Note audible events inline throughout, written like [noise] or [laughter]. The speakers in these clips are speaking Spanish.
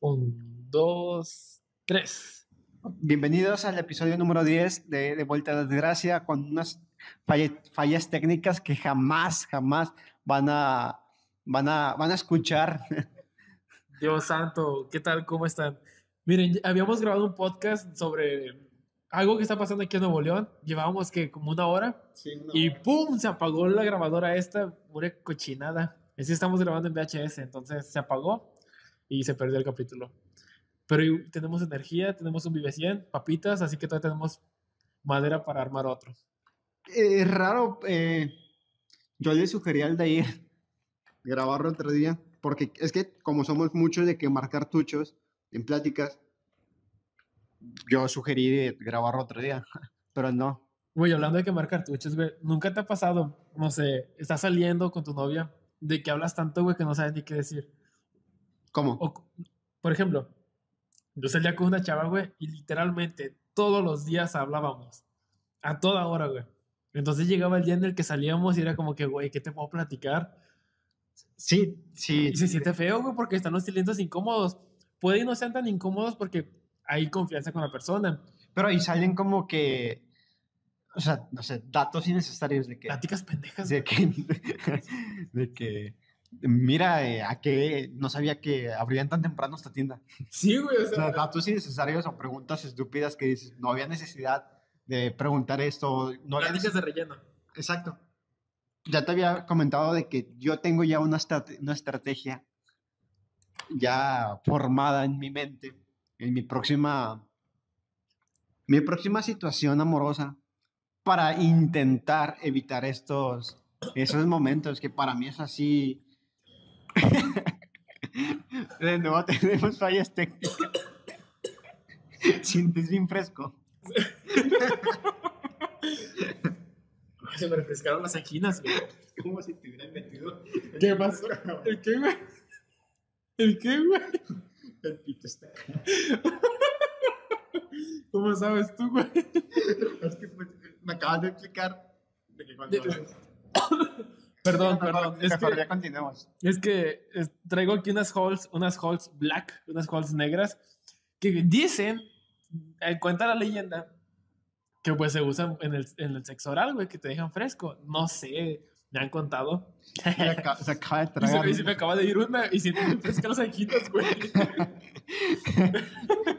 Un, dos, tres. Bienvenidos al episodio número 10 de, de Vuelta a la Desgracia con unas falle- fallas técnicas que jamás, jamás van a, van a, van a escuchar. [laughs] Dios santo, ¿qué tal? ¿Cómo están? Miren, habíamos grabado un podcast sobre algo que está pasando aquí en Nuevo León. Llevábamos que como una hora y ¡pum! Se apagó la grabadora esta, una cochinada. Así estamos grabando en VHS, entonces se apagó y se perdió el capítulo. Pero tenemos energía, tenemos un Vive 100, papitas, así que todavía tenemos madera para armar otro. Eh, Es raro, eh, yo le sugería al de ir grabarlo otro día, porque es que como somos muchos de que marcar cartuchos en pláticas, yo sugerí grabarlo otro día, [laughs] pero no. Güey, hablando de quemar cartuchos, güey, ¿nunca te ha pasado, no sé, estás saliendo con tu novia, de que hablas tanto, güey, que no sabes ni qué decir? ¿Cómo? O, por ejemplo, yo salía con una chava, güey, y literalmente todos los días hablábamos. A toda hora, güey. Entonces llegaba el día en el que salíamos y era como que, güey, ¿qué te puedo platicar? Sí, sí. Y se siente feo, güey, porque están los silencios incómodos. Puede y no sean tan incómodos porque hay confianza con la persona. Pero ahí salen como que, o sea, no sé, datos innecesarios de que, Pláticas pendejas. de que, [laughs] de que, mira, eh, a que no sabía que abrían tan temprano esta tienda. [laughs] Sí, güey, o O sea, datos innecesarios o preguntas estúpidas que dices, no había necesidad de preguntar esto, no había pláticas de necesidad. relleno. Exacto. Ya te había comentado de que yo tengo ya una, una estrategia ya formada en mi mente, en mi próxima, mi próxima situación amorosa, para intentar evitar estos, esos momentos que para mí es así. [laughs] De nuevo tenemos fallas técnicas. Sientes bien fresco. [laughs] Se me refrescaron las anginas, güey. Como si te hubieran metido. ¿Qué pasó? ¿El qué, güey? ¿El qué, güey? El pito está. [laughs] ¿Cómo sabes tú, güey? Es que pues, me acabas de explicar de que cuando. [coughs] Perdón, perdón. Es que, ya continuemos. es que es- traigo aquí unas halls, unas halls black, unas halls negras, que dicen, eh, cuenta la leyenda, que pues se usan en el, en el sexo oral, güey, que te dejan fresco. No sé, me han contado. Se acaba, se acaba de Y se, tragar. y se me acaba de ir una y siento muy fresca las anginas, güey.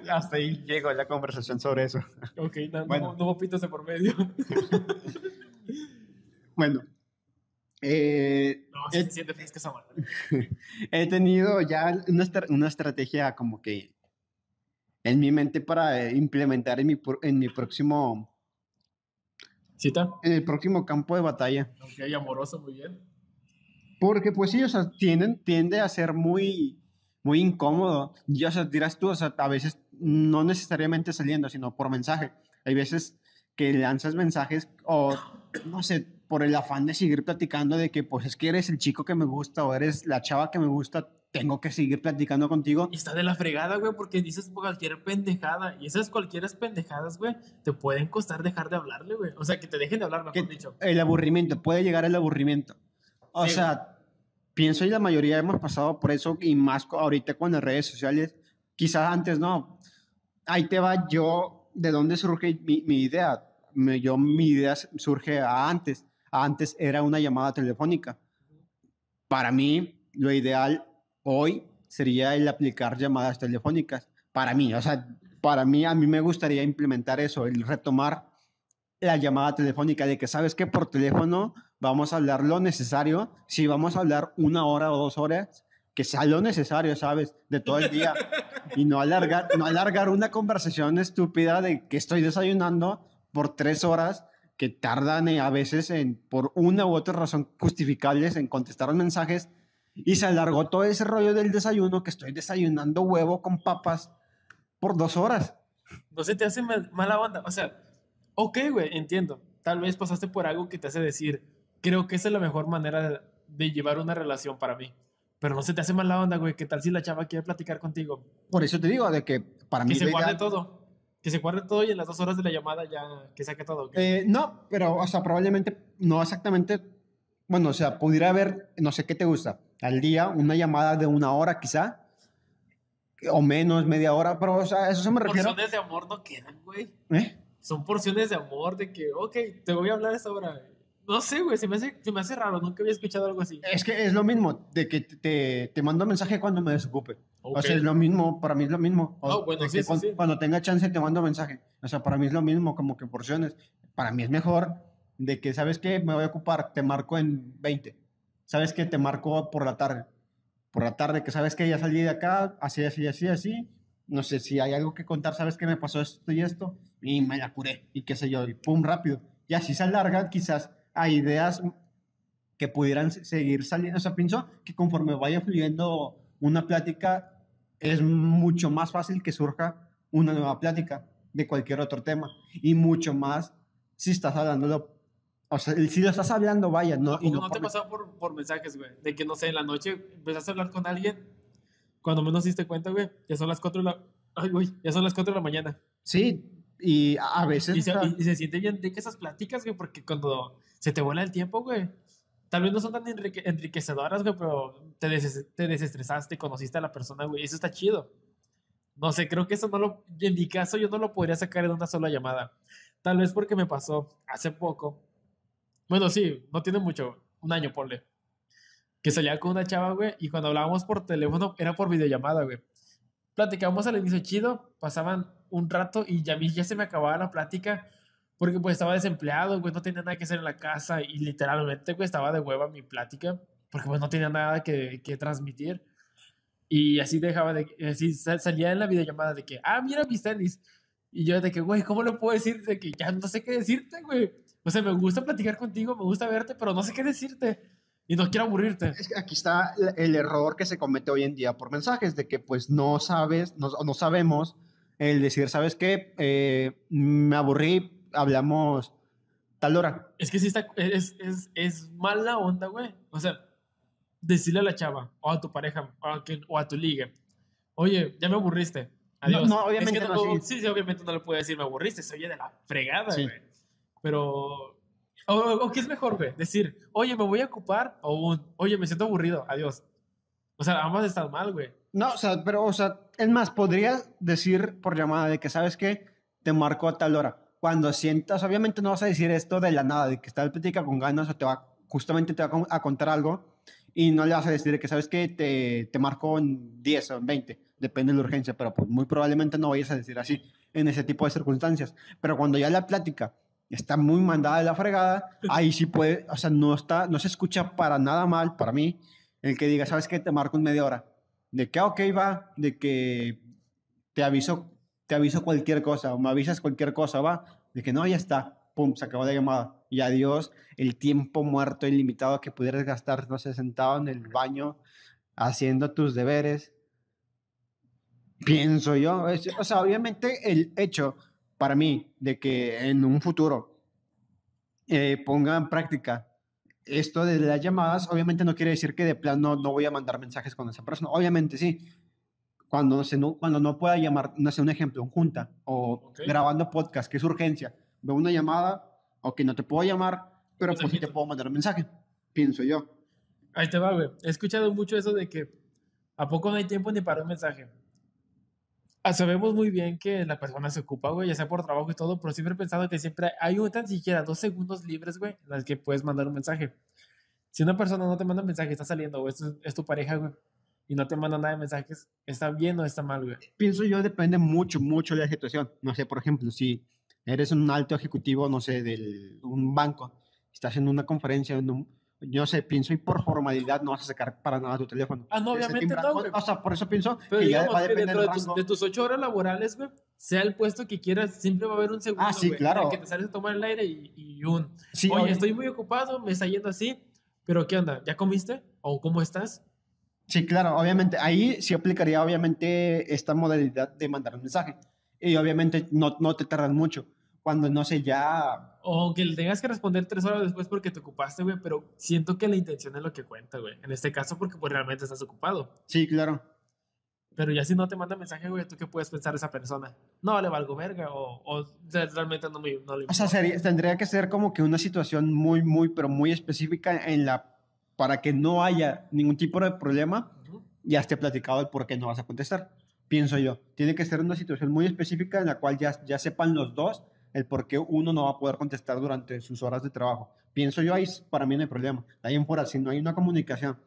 Hasta ahí llegó la conversación sobre eso. Ok, no, Bueno. no, no de por medio. Bueno. Eh, No, sí he, siente fresca esa [laughs] he tenido ya una, una estrategia como que en mi mente para eh, implementar en mi, en mi próximo ¿Cita? en el próximo campo de batalla. Ok, amoroso, muy bien. Porque pues sí, o sea, tienden, tiende a ser muy, muy incómodo. Y, o sea, dirás tú, o sea, a veces no necesariamente saliendo, sino por mensaje. Hay veces que lanzas mensajes o, no sé, por el afán de seguir platicando de que pues es que eres el chico que me gusta o eres la chava que me gusta, tengo que seguir platicando contigo. Y está de la fregada, güey, porque dices cualquier pendejada. Y esas cualquier pendejadas, güey, te pueden costar dejar de hablarle, güey. O sea, que te dejen de hablar, mejor dicho. El aburrimiento, puede llegar el aburrimiento. O Sí. sea, pienso y la mayoría hemos pasado por eso y más ahorita con las redes sociales. Quizás antes no. Ahí te va yo, ¿de dónde surge mi, mi idea? Yo, mi idea surge antes. Antes era una llamada telefónica. Para mí, lo ideal hoy sería el aplicar llamadas telefónicas. Para mí, o sea, para mí, a mí me gustaría implementar eso, el retomar la llamada telefónica de que sabes que por teléfono vamos a hablar lo necesario, si vamos a hablar una hora o dos horas, que sea lo necesario, ¿sabes? De todo el día. [laughs] Y no alargar, no alargar una conversación estúpida de que estoy desayunando por tres horas que tardan eh, a veces en, por una u otra razón justificables en contestar los mensajes y se alargó todo ese rollo del desayuno que estoy desayunando huevo con papas por dos horas. No se te hace mal- mala onda. O sea, ok, güey, entiendo. Tal vez pasaste por algo que te hace decir, creo que esa es la mejor manera de, de llevar una relación para mí. Pero no se te hace mala onda, güey. ¿Qué tal si la chava quiere platicar contigo? Por eso te digo, de que para Que mí... se lo guarde ideal- todo. Que se guarde todo y en las dos horas de la llamada ya que saque todo. Eh, no, pero, o sea, probablemente no exactamente. Bueno, o sea, pudiera haber, no sé qué te gusta, al día, una llamada de una hora quizá, o menos, media hora, pero, o sea, eso se me refiere. Porciones de amor no quedan, güey. ¿Eh? Son porciones de amor de que, ok, te voy a hablar esta hora. No sé, güey, se me, hace, se me hace raro, nunca había escuchado algo así. Es que es lo mismo, de que te, te mando mensaje cuando me desocupe. O sea, es lo mismo, para mí es lo mismo. oh, bueno, sí, cuando, sí. cuando, tenga chance te mando mensaje. O sea, para mí es lo mismo, como que porciones. Para mí es mejor de que, ¿sabes qué? Me voy a ocupar, te marco en 20. ¿Sabes qué? Te marco por la tarde. Por la tarde, que sabes que ya salí de acá, así, así, así, así. No sé si hay algo que contar, ¿sabes qué me pasó esto y esto? Y me la curé, y qué sé yo, y pum, rápido. Y así se alargan quizás a ideas que pudieran seguir saliendo. O sea, pienso que conforme vaya fluyendo una plática, es mucho más fácil que surja una nueva plática de cualquier otro tema. Y mucho más si estás hablando, o sea, si lo estás hablando, vaya, no. Y no, te pasó por, por mensajes, güey? De que, no sé, en la noche empezaste a hablar con alguien, cuando menos diste cuenta, güey, ya son las 4 de la... Ay, güey, ya son las 4 de la mañana. Sí, y a veces... Y se, y se siente bien de que esas pláticas, güey, porque cuando se te vuela el tiempo, güey. Tal vez no son tan enriquecedoras, güey, pero te, te desestresaste, conociste a la persona, güey. Eso está chido. No sé, creo que eso no lo. En mi caso, yo no lo podría sacar en una sola llamada. Tal vez porque me pasó hace poco. Bueno, sí, no tiene mucho. Un año, ponle. Que salía con una chava, güey, y cuando hablábamos por teléfono era por videollamada, güey. Platicábamos al inicio chido, pasaban un rato y ya, ya se me acababa la plática porque pues estaba desempleado, güey, no tenía nada que hacer en la casa y literalmente, güey, estaba de hueva mi plática, porque pues no tenía nada que, que transmitir. Y así dejaba de, así salía en la videollamada de que, ah, mira mis tenis. Y yo de que, güey, ¿cómo le puedo decir? De que ya no sé qué decirte, güey. O sea, me gusta platicar contigo, me gusta verte, pero no sé qué decirte. Y no quiero aburrirte. Es que aquí está el error que se comete hoy en día por mensajes, de que pues no sabes, no, no sabemos el decir, ¿sabes qué? Eh, me aburrí, hablamos tal hora. Es que sí está, es, es, es mala onda, güey. O sea, decirle a la chava, o a tu pareja, o a, o a tu liga, oye, ya me aburriste. Adiós. No, obviamente no, sí. sí, obviamente no le puede decir me aburriste, se oye de la fregada, güey. Pero, o, o, ¿qué es mejor, güey? Decir, oye, me voy a ocupar, o un, oye, me siento aburrido, adiós. O sea, ambas están mal, güey. No, o sea, pero, o sea, es más, podrías decir por llamada de que, ¿sabes qué? Te marco a tal hora cuando sientas, obviamente no vas a decir esto de la nada, de que estás plática con ganas o te va, justamente te va a contar algo y no le vas a decir que sabes que te, te marcó en 10 o en 20, depende de la urgencia, pero pues muy probablemente no vayas a decir así en ese tipo de circunstancias. Pero cuando ya la plática está muy mandada de la fregada, ahí sí puede, o sea, no, está, no se escucha para nada mal, para mí, el que diga, ¿sabes qué? Te marco en media hora. De que, ah, ok, va, de que te aviso te aviso cualquier cosa o me avisas cualquier cosa, va, de que no, ya está, pum, se acabó la llamada. Y adiós, el tiempo muerto ilimitado que pudieras gastar, no sé, sentado en el baño haciendo tus deberes. Pienso yo, o sea, obviamente el hecho para mí de que en un futuro eh, ponga en práctica esto de las llamadas, obviamente no quiere decir que de plano no voy a mandar mensajes con esa persona. Obviamente sí, cuando, se no, cuando no pueda llamar, no sé, un ejemplo, un junta o grabando podcast, que es urgencia, veo una llamada, o que no te puedo llamar, pero pues sí te puedo mandar un mensaje, pienso yo. Ahí te va, güey. He escuchado mucho eso de que a poco no hay tiempo ni para un mensaje. Ah, sabemos muy bien que la persona se ocupa, güey, ya sea por trabajo y todo, pero siempre he pensado que siempre hay un tan siquiera dos segundos libres, güey, en los que puedes mandar un mensaje. Si una persona no te manda un mensaje, está saliendo, o es, es tu pareja, güey, y no te manda nada de mensajes, ¿está bien o está mal, güey? Pienso yo, depende mucho, mucho de la situación. No sé, por ejemplo, si eres un alto ejecutivo, no sé, de un banco, estás en una conferencia, en un, yo sé, pienso y por formalidad no vas a sacar para nada tu teléfono. Ah, no, obviamente no, güey. O sea, por eso pienso Pero que ya va a depender de, tus, de tus ocho horas laborales, güey, sea el puesto que quieras, siempre va a haber un segundo, Ah, sí, claro. que te sales a tomar el aire y, y un... Sí, oye, estoy muy ocupado, me está yendo así, pero ¿qué onda? ¿Ya comiste? ¿O cómo estás? Sí, claro, obviamente. Ahí sí aplicaría, obviamente, esta modalidad de mandar un mensaje. Y obviamente no, no te tardan mucho. Cuando no sé, ya. O que le tengas que responder tres horas después porque te ocupaste, güey. Pero siento que la intención es lo que cuenta, güey. En este caso, porque pues realmente estás ocupado. Sí, claro. Pero ya si no te manda mensaje, güey, ¿tú qué puedes pensar esa persona? No, le valgo verga o, o realmente no, me, no le O sea, tendría que ser como que una situación muy, muy, pero muy específica en la para que no haya ningún tipo de problema, ya esté platicado el por qué no vas a contestar. pienso yo. Tiene que ser una situación muy específica en la cual ya, ya sepan los dos el por qué uno no va a poder contestar durante sus horas de trabajo. Pienso yo, ahí para mí no hay problema. Ahí en fuera, si no hay una comunicación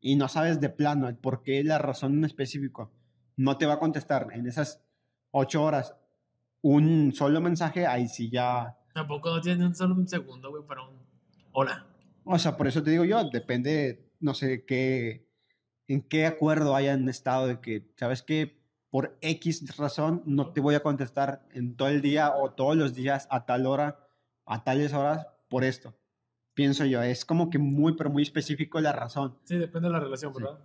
y no sabes de plano el por qué, la razón en específico, no te va a contestar en esas ocho horas un solo mensaje, ahí sí ya... Tampoco no tiene un solo un segundo, güey, para un hola. O sea, por eso te digo yo, depende, no sé, qué, en qué acuerdo hayan estado de que, ¿sabes qué? por X razón no te voy a contestar en todo el día o todos los días a tal hora, a tales horas, por esto. Pienso yo, es como que muy, pero muy específico la razón. Sí, depende de la relación, ¿verdad?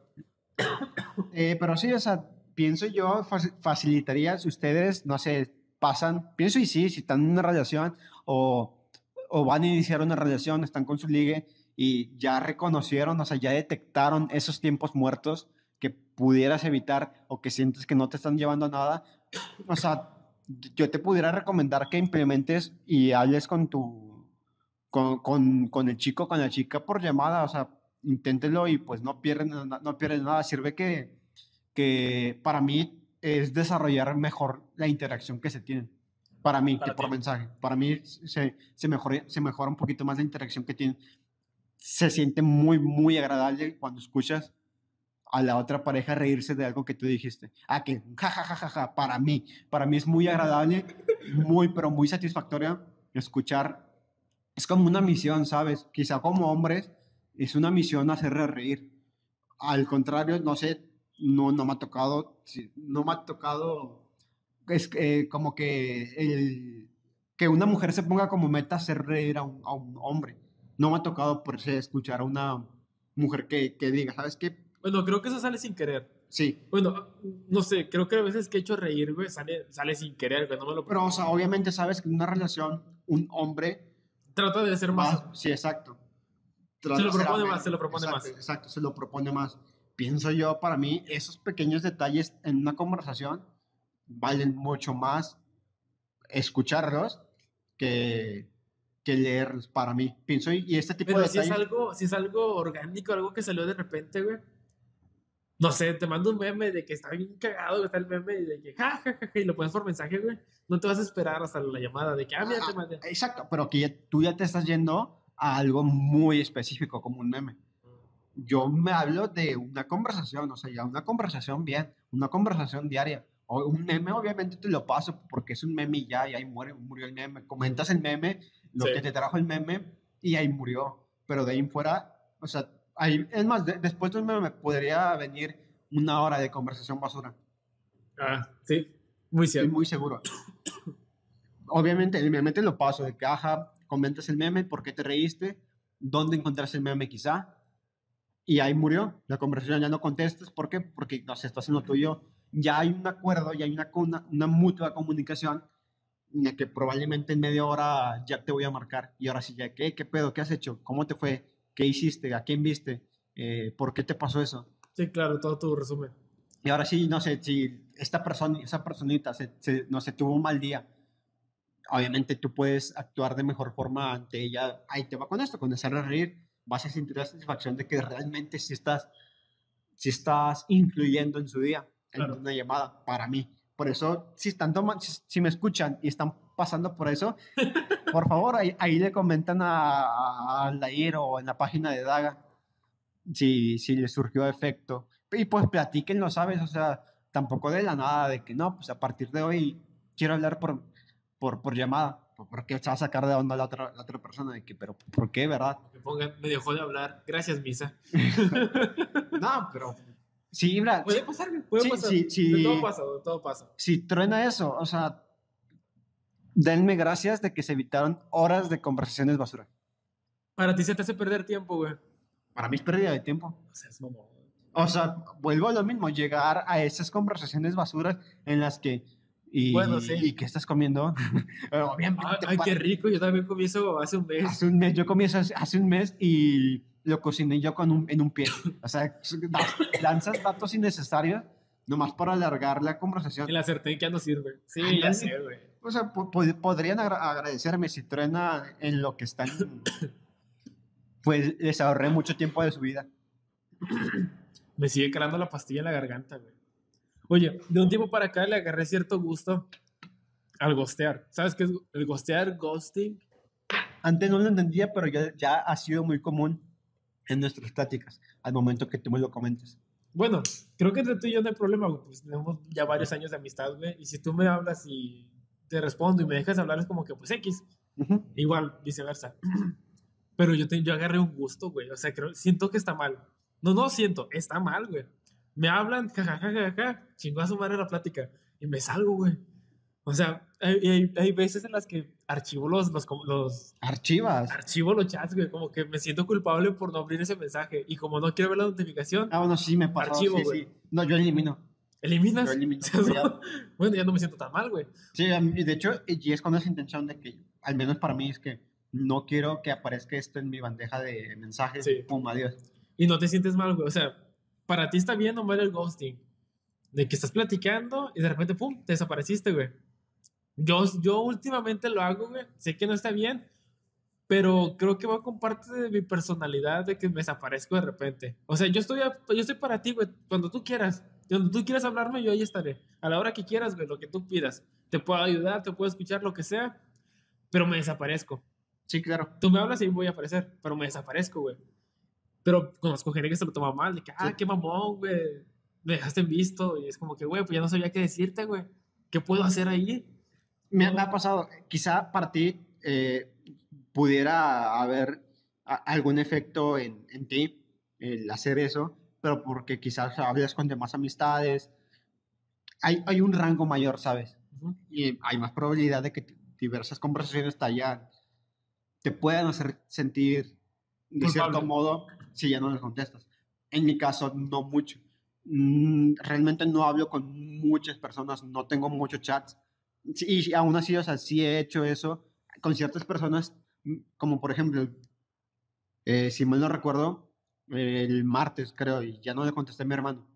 [coughs] Eh, pero sí, o sea, pienso yo, facilitaría si ustedes, no sé, pasan, pienso y sí, si están en una relación o, o van a iniciar una relación, están con su ligue y ya reconocieron, o sea, ya detectaron esos tiempos muertos, que pudieras evitar o que sientes que no te están llevando a nada, o sea, yo te pudiera recomendar que implementes y hables con tu, con, con, con el chico, con la chica por llamada, o sea, inténtelo y pues no pierdes, no pierdes nada. Sirve que, que para mí es desarrollar mejor la interacción que se tiene. Para mí, que por mensaje. Para mí se, se, mejora, se mejora un poquito más la interacción que tienen. Se siente muy, muy agradable cuando escuchas a la otra pareja reírse de algo que tú dijiste. Ah, que ja, para mí, para mí es muy agradable, muy, pero muy satisfactoria escuchar. Es como una misión, ¿sabes? Quizá como hombres es una misión hacerle reír. Al contrario, no sé, no, no me ha tocado, no me ha tocado, es eh, como que el, que una mujer se ponga como meta hacer reír a un, a un hombre. No me ha tocado por escuchar a una mujer que, que diga, ¿sabes qué? Bueno, creo que eso sale sin querer. Sí. Bueno, no sé, creo que a veces que he hecho reír, güey, sale, sale sin querer, güey, no me lo... Pero, o sea, obviamente sabes que en una relación, un hombre... Trata de ser más... sí, exacto. se lo propone más, se lo propone más. Exacto, se lo propone más. Pienso yo, para mí, esos pequeños detalles en una conversación valen mucho más escucharlos que, que leerlos para mí. Pienso, y este tipo Pero de si es algo, si es algo orgánico, algo que salió de repente, güey no sé, te mando un meme de que está bien cagado, está el meme y de que ja, ja, ja, y lo pones por mensaje, güey. No te vas a esperar hasta la llamada de que, ah, mira, te mandé. Exacto, pero que tú ya te estás yendo a algo muy específico, como un meme. Yo me hablo de una conversación, o sea, ya una conversación bien, una conversación diaria. O un meme, obviamente te lo paso porque es un meme y ya, y ahí muere, murió el meme. Comentas el meme, lo que te trajo el meme, y ahí murió. Pero de ahí en fuera, o sea, es más, después de un meme podría venir una hora de conversación basura. Ah, sí, muy cierto. muy seguro. Obviamente, el meme te lo paso de caja, comentas el meme, por qué te reíste, dónde encontraste el meme quizá, y ahí murió. La conversación ya no contestas, ¿por qué? Porque no sé, estás en lo tuyo. Ya hay un acuerdo, ya hay una, una, una mutua comunicación en que probablemente en media hora ya te voy a marcar. Y ahora sí, ya, ¿qué, qué pedo? ¿Qué has hecho? ¿Cómo te fue? qué hiciste, a quién viste, eh, por qué te pasó eso. Sí, claro, todo tu resumen. Y ahora sí, no sé, si esta persona, esa personita, se, no sé, tuvo un mal día, obviamente tú puedes actuar de mejor forma ante ella. Ahí te va con esto, con hacerle reír, vas a sentir la satisfacción de que realmente sí estás, si estás influyendo en su día, en una llamada, para mí. Por eso, si, están si, si me escuchan y están pasando por eso, [laughs] por favor, ahí, ahí le comentan a, a Lair o en la página de Daga si, si le surgió efecto. Y pues platíquenlo, ¿sabes? O sea, tampoco de la nada, de que no, pues a partir de hoy quiero hablar por, por, por llamada. Porque se va a sacar de onda la otra, la otra persona, de que, pero ¿por qué, verdad? Me, pongan, me dejó de hablar. Gracias, Misa. [laughs] no, pero Sí, mira. Puede pasar, puede pasar. Sí, todo pasa, todo pasa. Si truena eso, o sea, denme gracias de que se evitaron horas de conversaciones basura. Para ti se te hace perder tiempo, güey. Para mí es pérdida de tiempo. O sea, es O sea, vuelvo a lo mismo, llegar a esas conversaciones basuras en las que... Y, bueno, sí. ¿Y qué estás comiendo? [laughs] ay, qué rico, yo también comí eso hace un mes. Hace un mes, yo comí eso hace un mes y lo cociné yo con un, en un pie. [laughs] O sea, lanzas datos innecesarios nomás para alargar la conversación. El acerté que ya no sirve. Sí, ya sé, güey. O sea, podrían agradecerme si truena en lo que están. [coughs] pues les ahorré mucho tiempo de su vida. Me sigue calando la pastilla en la garganta, güey. Oye, de un tiempo para acá le agarré cierto gusto al ghostear. ¿Sabes qué es el ghostear, ghosting? Antes no lo entendía, pero ya, ya ha sido muy común en nuestras pláticas, al momento que tú me lo comentes. Bueno, creo que entre tú y yo no hay problema, pues tenemos ya varios años de amistad, güey, y si tú me hablas y te respondo y me dejas hablar es como que, pues, X. Igual, viceversa. [clears throat] Pero yo, te, yo agarré un gusto, güey, o sea, creo, siento que está mal. No, no siento, está mal, güey. Me hablan, [laughs] jajajaja, ja, ja, chingó a su madre la plática, y me salgo, güey. O sea, hay, hay, veces en las que archivo los, los, los... Archivas. Archivo los chats, güey. Como que me siento culpable por no abrir ese mensaje. Y como no quiero ver la notificación... Ah, bueno, sí me pasa. Archivo, güey. No, yo elimino. ¿Eliminas? Yo elimino. [laughs] bueno, ya no me siento tan mal, güey. Sí, de hecho, y es con esa intención de que, al menos para mí, es que no quiero que aparezca esto en mi bandeja de mensajes. Sí. Pum, adiós. Y no te sientes mal, güey. O sea, para ti está bien o mal el ghosting. De que estás platicando y de repente, pum, te desapareciste, güey. Yo, yo últimamente lo hago, güey. Sé que no está bien, pero creo que va con parte de mi personalidad de que me desaparezco de repente. O sea, yo estoy, yo estoy para ti, güey, cuando tú quieras. Cuando tú quieras hablarme, yo ahí estaré. A la hora que quieras, güey, lo que tú pidas. Te puedo ayudar, te puedo escuchar, lo que sea, pero me desaparezco. Sí, claro. Tú me hablas y voy a aparecer, pero me desaparezco, güey. Pero conozco gente que se lo toma mal, de que, ah, qué mamón, güey, me dejaste en visto. Y es como que, güey, pues ya no sabía qué decirte, güey. ¿Qué puedo hacer ahí? me, ha pasado, quizá para ti eh, pudiera haber algún efecto en, en, ti el hacer eso, pero porque quizás hablas con demás amistades, hay, hay un rango mayor, ¿sabes? Y hay más probabilidad de que diversas conversaciones te, te puedan hacer sentir de cierto modo si ya no les contestas. En mi caso, no mucho. Mm, realmente no hablo con muchas personas, no tengo muchos chats y aún así, o sea, sí he hecho eso con ciertas personas, mm, como por ejemplo, eh, si mal no recuerdo, el martes creo, y ya no le contesté a mi hermano.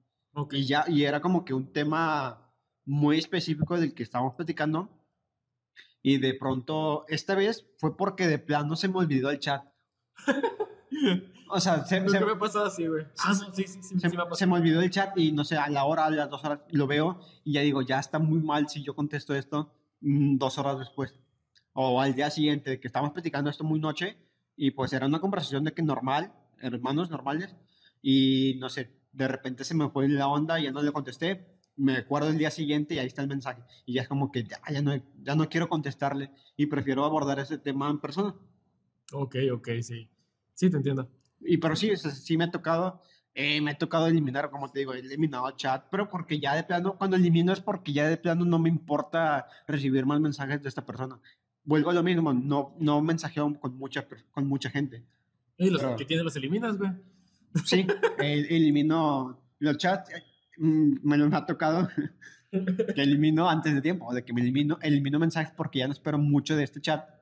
Y, ya, y era como que un tema muy específico del que estábamos platicando. Y de pronto, esta vez fue porque de plano se me olvidó el chat. [laughs] O sea, se, se me ha pasado así, güey. Ah, sí, sí, sí, se, me, se me olvidó el chat y no sé, a la hora, a las dos horas, lo veo y ya digo, ya está muy mal si yo contesto esto mm, dos horas después. O al día siguiente, que estamos platicando esto muy noche y pues era una conversación de que normal, hermanos normales, y no sé, de repente se me fue la onda y ya no le contesté. Me acuerdo el día siguiente y ahí está el mensaje. Y ya es como que ya, ya, no, ya no quiero contestarle y prefiero abordar ese tema en persona. Ok, ok, sí. Sí, te entiendo. Y pero sí, sí me ha tocado, eh, me ha tocado eliminar, como te digo, he eliminado chat, pero porque ya de plano, cuando elimino es porque ya de plano no me importa recibir más mensajes de esta persona. Vuelvo a lo mismo, no, no mensajeo con mucha, con mucha gente. ¿Y los que tienes los eliminas, güey? Sí, elimino los chats, eh, mm, me los ha tocado [laughs] que elimino antes de tiempo, de que me elimino, elimino mensajes porque ya no espero mucho de este chat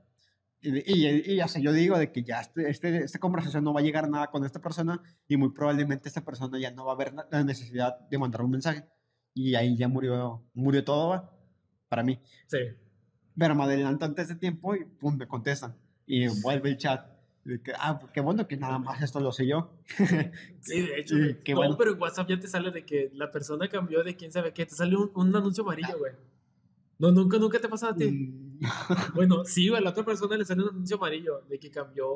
y, ya sé, yo digo de que ya este, este, esta conversación no va a llegar a nada con esta persona y muy probablemente esta persona ya no va a ver la necesidad de mandar un mensaje. Y ahí ya murió, murió todo para mí. Sí. Pero me adelanto antes de tiempo y pum, me contestan. Y vuelve el chat. que, ah, pues qué bueno que nada más esto lo sé yo. [laughs] sí, de hecho. qué bueno. pero en WhatsApp ya te sale de que la persona cambió de quién sabe qué. Te sale un, un anuncio amarillo, güey. No, nunca, nunca te pasa a ti. Mm. [laughs] bueno, sí, a la otra persona le sale un anuncio amarillo de que cambió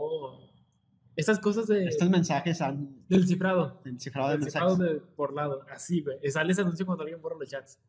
estas cosas de. Estos mensajes han. Del cifrado. Del cifrado de mensajes. Cifrado de, por lado. Así, güey. Sale ese anuncio cuando alguien borra los chats.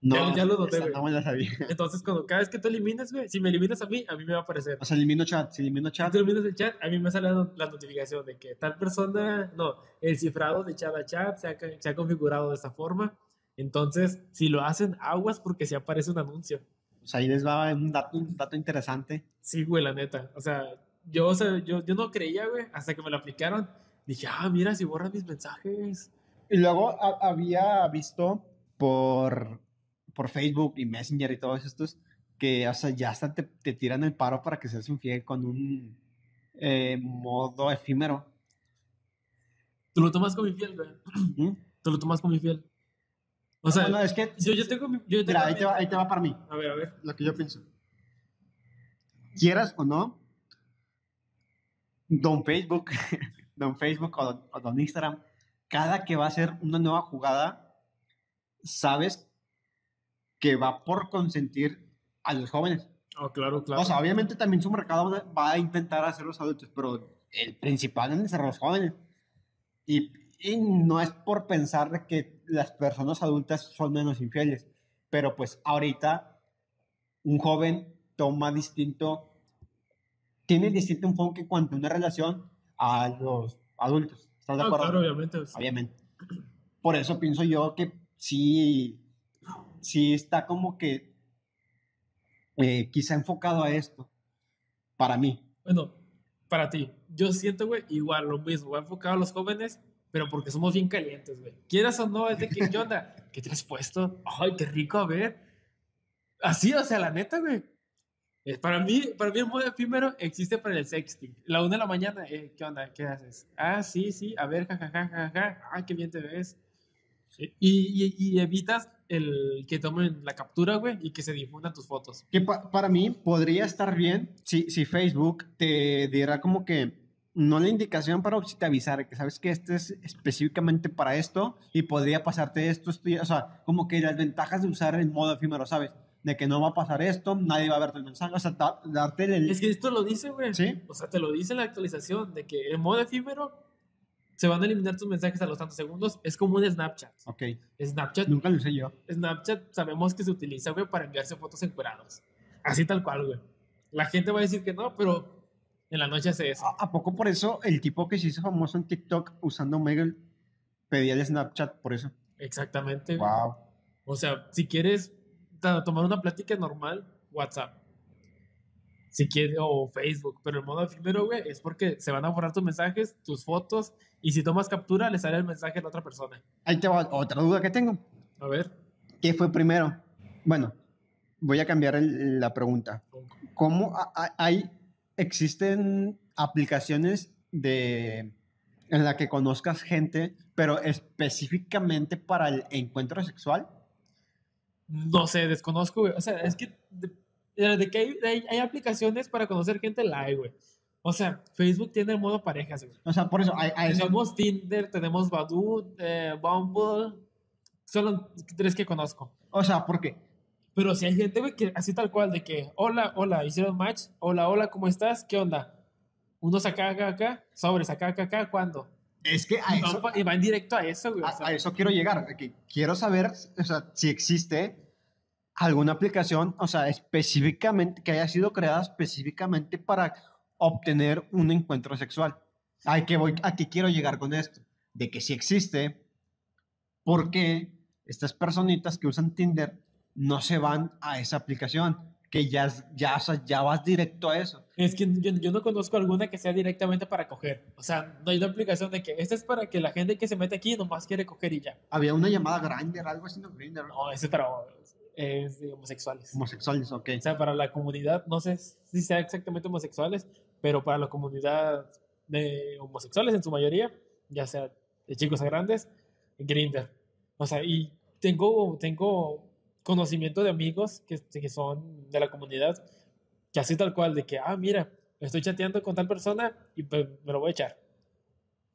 No, ya, lo noté, güey. No sabía. Entonces, cuando cada vez que tú elimines, güey, si me eliminas a mí, a mí me va a aparecer. O sea, elimino chat, si elimino chat. Si tú eliminas el chat, a mí me sale la notificación de que tal persona, no, el cifrado de chat a chat se ha, se ha configurado de esta forma entonces, si lo hacen, aguas porque se aparece un anuncio. O sea, ahí les va un dato, un dato interesante. Sí, güey, la neta. O sea, yo, o sea, yo, yo no creía, güey, hasta que me lo aplicaron. Dije, ah, mira, si borran mis mensajes. Y luego había visto por, por Facebook y Messenger y todos estos que, o sea, ya hasta te, te tiran el paro para que seas infiel con un eh, modo efímero. Tú lo tomas como infiel, güey. ¿Mm? Tú lo tomas como infiel. O sea, no, es que. Yo, yo tengo. Yo mira, ahí te, va, ahí te va para mí. A ver, a ver. Lo que yo pienso. Quieras o no, don Facebook, [laughs] don Facebook o don, Instagram, cada que va a hacer una nueva jugada, sabes que va por consentir a los jóvenes. Oh, claro, claro. O sea, obviamente también su mercado va a intentar hacer los adultos, pero el principal es ser los jóvenes. Y, y, no es por pensar que las personas adultas son menos infieles, pero pues ahorita un joven toma distinto, tiene distinto enfoque cuanto a una relación a los adultos. ¿Estás de Ah, acuerdo? claro, obviamente. Obviamente. Por eso pienso yo que sí, sí está como que eh, quizá enfocado a esto, para mí. Bueno, para ti, yo siento, güey, igual lo mismo, enfocado a los jóvenes, pero porque somos bien calientes, güey. Quieras o no, es de que, ¿qué onda? [laughs] ¿Qué te has puesto? Ay, qué rico, a ver. Así, o sea, la neta, güey. Eh, Para mí, para mí el modo efímero existe para el sexting. La una de la mañana, eh, ¿qué onda? ¿Qué haces? Ah, sí, sí, a ver, jajaja, jajaja. Ah, qué bien te ves. Y, y, y evitas el que tomen la captura, güey, y que se difundan tus fotos. Que pa- para mí podría estar bien si, si Facebook te diera como que no la indicación, si te avisara que sabes que este es específicamente para esto y podría pasarte esto, esto o sea, como que las ventajas de usar el modo efímero, ¿sabes? De que no va a pasar esto, nadie va a verte el mensaje, o sea, da- darte el... Es que esto lo dice, güey. ¿Sí? O sea, te lo dice la actualización de que el modo efímero se van a eliminar tus mensajes a los tantos segundos. Es como un Snapchat. Ok, Snapchat, nunca lo usé yo. Snapchat sabemos que se utiliza, güey, para enviarse fotos encuerados. Así tal cual, güey. La gente va a decir que no, pero en la noche hace eso. ¿A, a poco por eso el tipo que se hizo famoso en TikTok usando Omegle pedía el Snapchat por eso? Exactamente. Wow. O sea, si quieres tomar una plática normal, WhatsApp. Si quieres, o Facebook, pero el modo efímero, güey, es porque se van a borrar tus mensajes, tus fotos, y si tomas captura, le sale el mensaje a la otra persona. Ahí te va otra duda que tengo. A ver. ¿Qué fue primero? Bueno, voy a cambiar el- la pregunta. ¿Cómo hay, existen aplicaciones de, en la que conozcas gente, pero específicamente para el encuentro sexual? No sé, desconozco, güey. O sea, es que de, que hay, hay, hay aplicaciones para conocer gente live, güey. O sea, Facebook tiene el modo parejas, güey. O sea, por eso, Tenemos Tinder, tenemos Badoo, eh, Bumble. Son los tres que conozco. o sea, ¿por qué? Pero si hay gente, güey, que así tal cual, de que, hola, hola, hicieron match, hola, hola, ¿cómo estás? ¿Qué onda? Unos acá, acá, acá, sobres, acá, acá, acá, ¿cuándo? Es que a Y van, eso, pa- y van directo a eso, güey. o a, sea, a eso quiero llegar. que quiero saber, o sea, si existe alguna aplicación, o sea, específicamente, que haya sido creada específicamente para obtener un encuentro sexual. ¿A qué, voy, a qué quiero llegar con esto? De que si existe, ¿por qué estas personitas que usan Tinder no se van a esa aplicación? Que ya, ya, o sea, ya vas directo a eso. Es que yo, yo no conozco alguna que sea directamente para coger. O sea, no hay una aplicación de que esta es para que la gente que se mete aquí nomás quiere coger y ya. Había una llamada Grindr, algo así, no Grindr, No, ese es para es de homosexuales. homosexuales, ok. O sea, para la comunidad, no sé si sea exactamente homosexuales, pero para la comunidad de homosexuales en su mayoría, ya sea de chicos a grandes, Grinder. O sea, y tengo, tengo conocimiento de amigos que, que son de la comunidad, que así tal cual, de que, ah, mira, estoy chateando con tal persona y pues me lo voy a echar.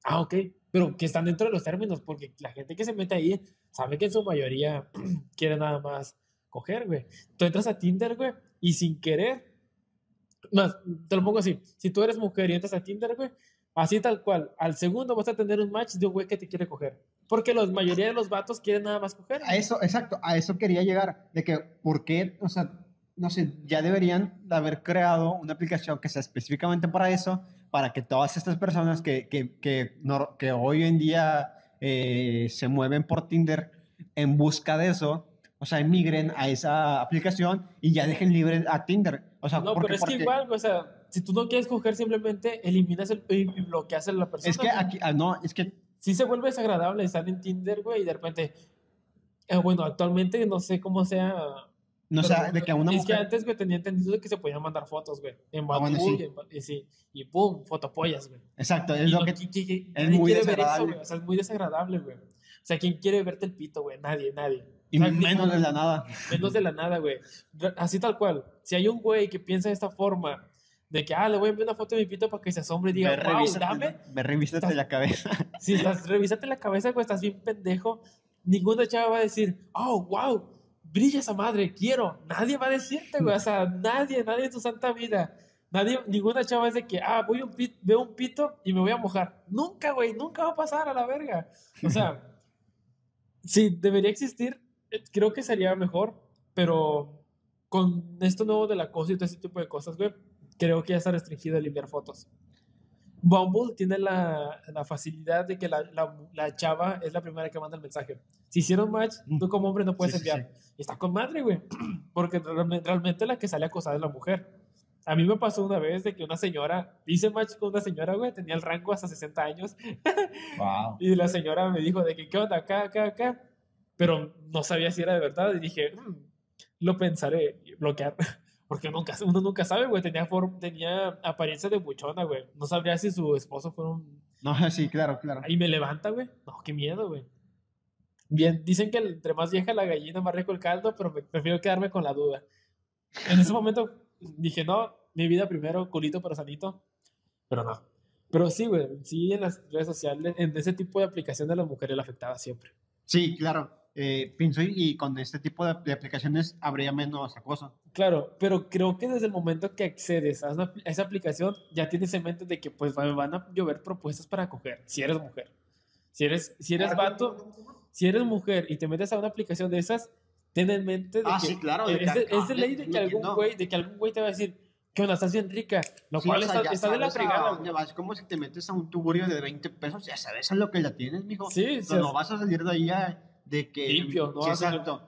Ah, ok, pero que están dentro de los términos, porque la gente que se mete ahí sabe que en su mayoría [clears throat] quiere nada más coger, güey. Tú entras a Tinder, güey, y sin querer, más, te lo pongo así, si tú eres mujer y entras a Tinder, güey, así tal cual, al segundo vas a tener un match de un güey que te quiere coger. Porque la mayoría de los vatos quieren nada más coger. A eso, exacto, a eso quería llegar, de que, ¿por qué? O sea, no sé, ya deberían de haber creado una aplicación que sea específicamente para eso, para que todas estas personas que, que, que, no- que hoy en día eh, se mueven por Tinder en busca de eso, o sea, emigren a esa aplicación y ya dejen libre a Tinder. O sea, no, porque, pero es que porque- igual, güey, o sea, si tú no quieres coger, simplemente eliminas el, y bloqueas a la persona. Es que aquí, ah, no, es que, sí se vuelve desagradable estar en Tinder, güey, y de repente, eh, bueno, actualmente no sé cómo sea. no pero sé, de que a una es que mujer... antes, güey, tenía entendido que se podían mandar fotos, güey, en Ah, bueno, sí. y, en sí, y pum, fotopollas, güey. Exacto, es Y lo que... es muy quiere ver eso, desagradable. güey, o sea, es muy desagradable, güey. O sea, ¿quién quiere verte el pito, güey? Nadie, nadie. Y O sea, menos de la nada. menos de la nada, güey. Así tal cual. Si hay un güey que piensa de esta forma, de que, ah, le voy a enviar una foto de mi pito para que se asombre y diga, Ve, wow, revísate, dame. ve, revísate Estás- la cabeza. [laughs] Si estás, revísate la cabeza, güey, estás bien pendejo. ninguna chava va a decir, oh, wow, brilla esa madre, quiero. Nadie va a decirte, güey. O sea, nadie, nadie en tu santa vida. Nadie, ninguna chava es de que, ah, voy un pit, veo un pito y me voy a mojar. Nunca, güey, nunca va a pasar a la verga. O sea, [laughs] sí, debería existir, creo que sería mejor, pero con esto nuevo del acoso y todo ese tipo de cosas, güey, creo que ya está restringido el enviar fotos. Bumble tiene la, la facilidad de que la, la, la, chava es la primera que manda el mensaje. Si hicieron match, tú como hombre no puedes enviar. Y está con madre, güey. [clears throat] Porque realmente, la que sale acosada es la mujer. A mí me pasó una vez de que una señora, hice match con una señora, güey, tenía el rango hasta 60 años. [laughs] Wow. y la señora me dijo de que, ¿qué onda? Acá, acá, acá. Pero no sabía si era de verdad. Y dije, mm, lo pensaré, bloquear. [laughs] Porque nunca, [laughs] uno nunca sabe, güey. Tenía, tenía apariencia de buchona, güey. No sabría si su esposo fue un... No, [laughs] sí, claro, claro. Ahí me levanta, güey. No, qué miedo, güey. Bien, dicen que entre más vieja la gallina, más rico el caldo, pero prefiero quedarme con la duda. En ese momento dije, no, mi vida primero, culito pero sanito. Pero no. Pero sí, güey, sí en las redes sociales, en ese tipo de aplicaciones la mujer es la afectada siempre. Sí, claro. Eh, pienso y, con este tipo de, aplicaciones habría menos acoso. Claro, pero creo que desde el momento que accedes a, esa aplicación ya tienes en mente de que pues van a llover propuestas para coger, si eres mujer. Si eres, si eres vato, si eres mujer y te metes a una aplicación de esas, ten en mente de ah, que sí, claro, es, de, ley de que, algún güey, de que algún güey te va a decir, ¿qué onda? Estás bien rica. Lo cual está, está de la fregada. Es como si te metes a un tuburio de 20 pesos, ya sabes a lo que ya tienes, mijo. Sí, sí. No, vas a salir de ahí ya de que... Limpio, ¿no? exacto.